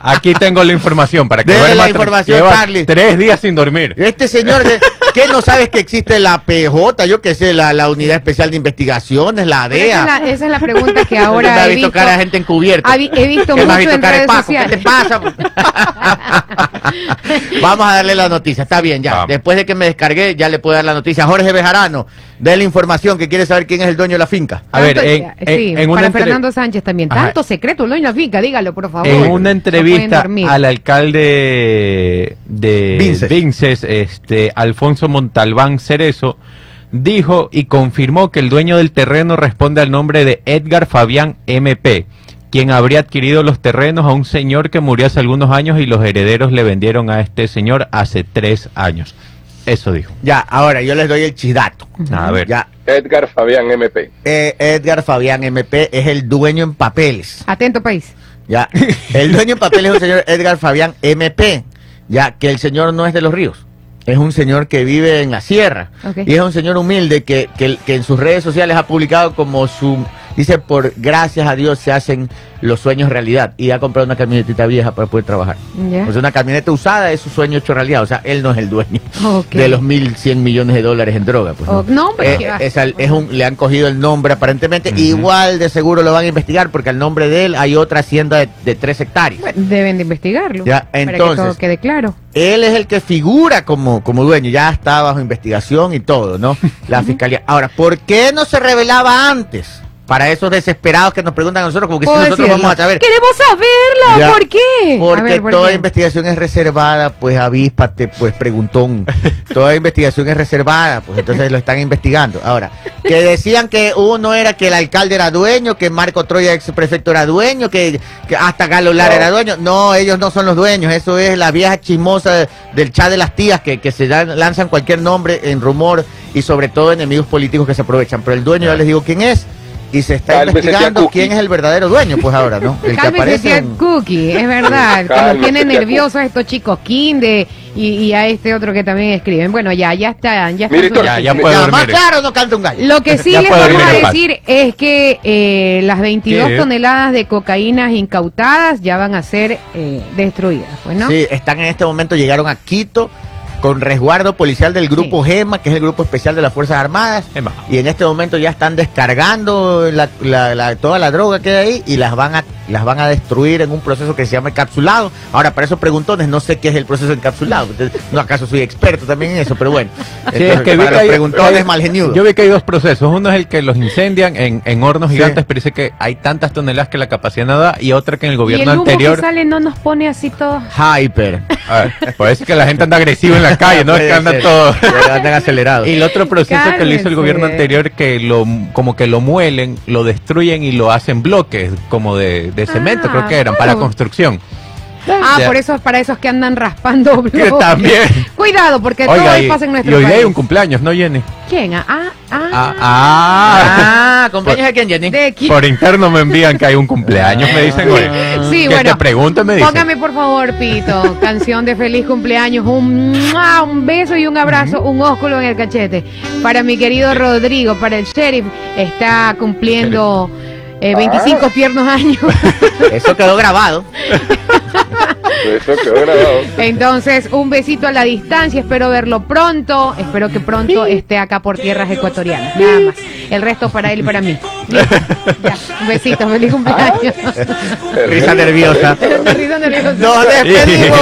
aquí tengo la información para que Dele la información, Charlie. tres días sin dormir. Este señor, de- ¿qué no sabes que existe la PJ? Yo qué sé, la, la Unidad Especial de Investigaciones, la Pero Esa es DEA. la, esa es la pregunta que me ahora ha he visto cara de gente encubierta. ha vi- he visto ¿Qué me has mucho visto en cara de redes Paco? ¿Qué te pasa? Vamos a darle la noticia, está bien, ya. Vamos. Después de que me descargué, ya le puedo dar la noticia. Jorge Bejarano, de la información que quiere saber quién es el dueño de la finca. A ver, en, sí, en- una para entre- Fernando Sánchez también. Ajá. Tanto secreto, no en la finca, dígalo, por favor. En una entrevista al alcalde de Vinces. Vinces, este, Alfonso Montalbán Cerezo, dijo y confirmó que el dueño del terreno responde al nombre de Edgar Fabián MP, quien habría adquirido los terrenos a un señor que murió hace algunos años y los herederos le vendieron a este señor hace tres años. Eso dijo. Ya, ahora yo les doy el chidato. A ver. Ya, Edgar Fabián MP. eh, Edgar Fabián MP es el dueño en papeles. Atento, país. Ya, el dueño en papeles es un señor Edgar Fabián MP. Ya, que el señor no es de los ríos. Es un señor que vive en la sierra. Y es un señor humilde que, que, que en sus redes sociales ha publicado como su... Dice, por gracias a Dios se hacen los sueños realidad. Y ha comprado una camionetita vieja para poder trabajar. O sea, una camioneta usada es su sueño hecho realidad. O sea, él no es el dueño de los 1.100 millones de dólares en droga. Pues, Oh, no, hombre, Eh, es al- es un- le han cogido el nombre aparentemente. Igual de seguro lo van a investigar porque al nombre de él hay otra hacienda de, de tres hectáreas. Bueno, deben de investigarlo. Ya, Para que entonces- todo quede claro. Él es el que figura como, como dueño, ya está bajo investigación y todo, ¿no? La fiscalía. Ahora, ¿por qué no se revelaba antes? Para esos desesperados que nos preguntan a nosotros, como que si nosotros decirlo. vamos a saber. Queremos saberla. Ya. ¿Por qué? Porque ver, ¿por toda qué? investigación es reservada, pues avíspate, pues preguntón. toda investigación es reservada, pues entonces lo están investigando. Ahora, que decían que uno era que el alcalde era dueño, que Marco Troya, ex prefecto, era dueño, que, que hasta Galo Lara No. era dueño. No, ellos no son los dueños, eso es la vieja chismosa del chat de las tías que, que se dan- lanzan cualquier nombre en rumor y sobre todo enemigos políticos que se aprovechan. Pero el dueño, ya les digo quién es. Y se está Cálmese, investigando quién es el verdadero dueño, pues ahora, ¿no? El que Cálmese, aparece tía en- Cookie, es verdad. que nos tienen nerviosos a estos chicos Kinde y, y a este otro que también escriben. Bueno, ya, ya está. Ya está Mire, su- Tor- Ya, ya puede dormir. más claro no canta un gallo. Lo que sí les vamos a decir es que eh, las 22 ¿Qué? toneladas de cocaína incautadas ya van a ser eh, destruidas, pues, ¿no? Sí, están en este momento, llegaron a Quito con resguardo policial del grupo GEMA, que es el grupo especial de las Fuerzas Armadas. Gema. Y en este momento ya están descargando la- la- la- toda la droga que hay ahí y las van a las van a destruir en un proceso que se llama encapsulado. Ahora, para esos preguntones, no sé qué es el proceso encapsulado. Entonces, no acaso soy experto también en eso, pero bueno. Sí, es que vi para que los hay- preguntones hay- malgeniudos. Yo vi que hay dos procesos. Uno es el que los incendian en, en hornos Sí. gigantes, pero dice que hay tantas toneladas que la capacidad no da. Y otra que en el Y gobierno el humo anterior. que sale no nos pone así todo. Hyper. Ver, puede ser que la gente anda agresiva en la calle, no es que andan todos. Andan acelerados. Y el otro proceso que lo hizo el gobierno anterior, que lo como que lo muelen, lo destruyen y lo hacen bloques, como de, de cemento, Ah, creo que eran, para construcción. Ah, Ya. por eso para esos que andan raspando Que bloques. también. Cuidado, porque todo Oiga, y, pasa en y nuestro hoy día hay país. un cumpleaños, ¿no, Jenny? ¿Quién? Ah, ah, ah. Ah, ah. Ah, ¿cumpleaños de quién, Jenny? ¿De quién? Por interno me envían que hay un cumpleaños, me dicen. Sí, que bueno. te pregunten, me dicen. Póngame por favor, Pito, canción de feliz cumpleaños, un, un beso y un abrazo, un ósculo en el cachete. Para mi querido Rodrigo, para el sheriff, está cumpliendo eh, 25 tiernos años. Eso quedó grabado. Eso quedó grabado. Entonces, un besito a la distancia, espero verlo pronto, espero que pronto esté acá por tierras ecuatorianas, nada más. El resto para él y para mí. Listo. Ya, un besito, feliz cumpleaños. Risa nerviosa. Risa nerviosa. Nos despedimos.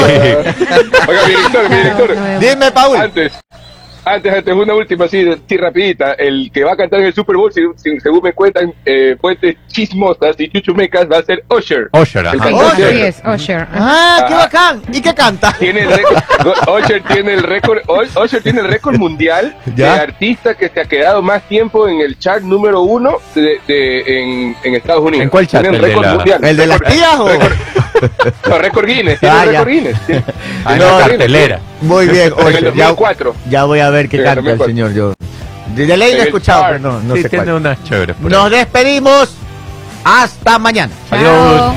Oiga, mi director, mi director. No, no, no. Dime, Paul. Antes, antes, antes, una última así, sí, rapidita. El que va a cantar en el Super Bowl, si, si- según me cuentan eh, fuentes chismosas y chuchumecas, va a ser Usher. Usher, ajá. El Sí, es, Usher. Ah, qué bacán. ¿Y qué canta? Tiene el récord, Usher tiene el récord, Usher tiene el récord mundial ¿Ya? de artista que se ha quedado más tiempo en el chart número uno de, de- en, en Estados Unidos. ¿En cuál chart? Tiene el ¿El de récord la- mundial. ¿El de las tías o? No, récord Guinness. Tiene Ah, récord Guinness. Tiene- Ah, tiene récord cartelera. Muy bien, En el oye, ya, 2004. ya voy a ver qué canta el 2004. señor yo. De de ley lo he el escuchado, pero no, no sí, sé tiene cuál. unas chéveres. por ahí. Nos despedimos. Hasta mañana. Chao. Adiós.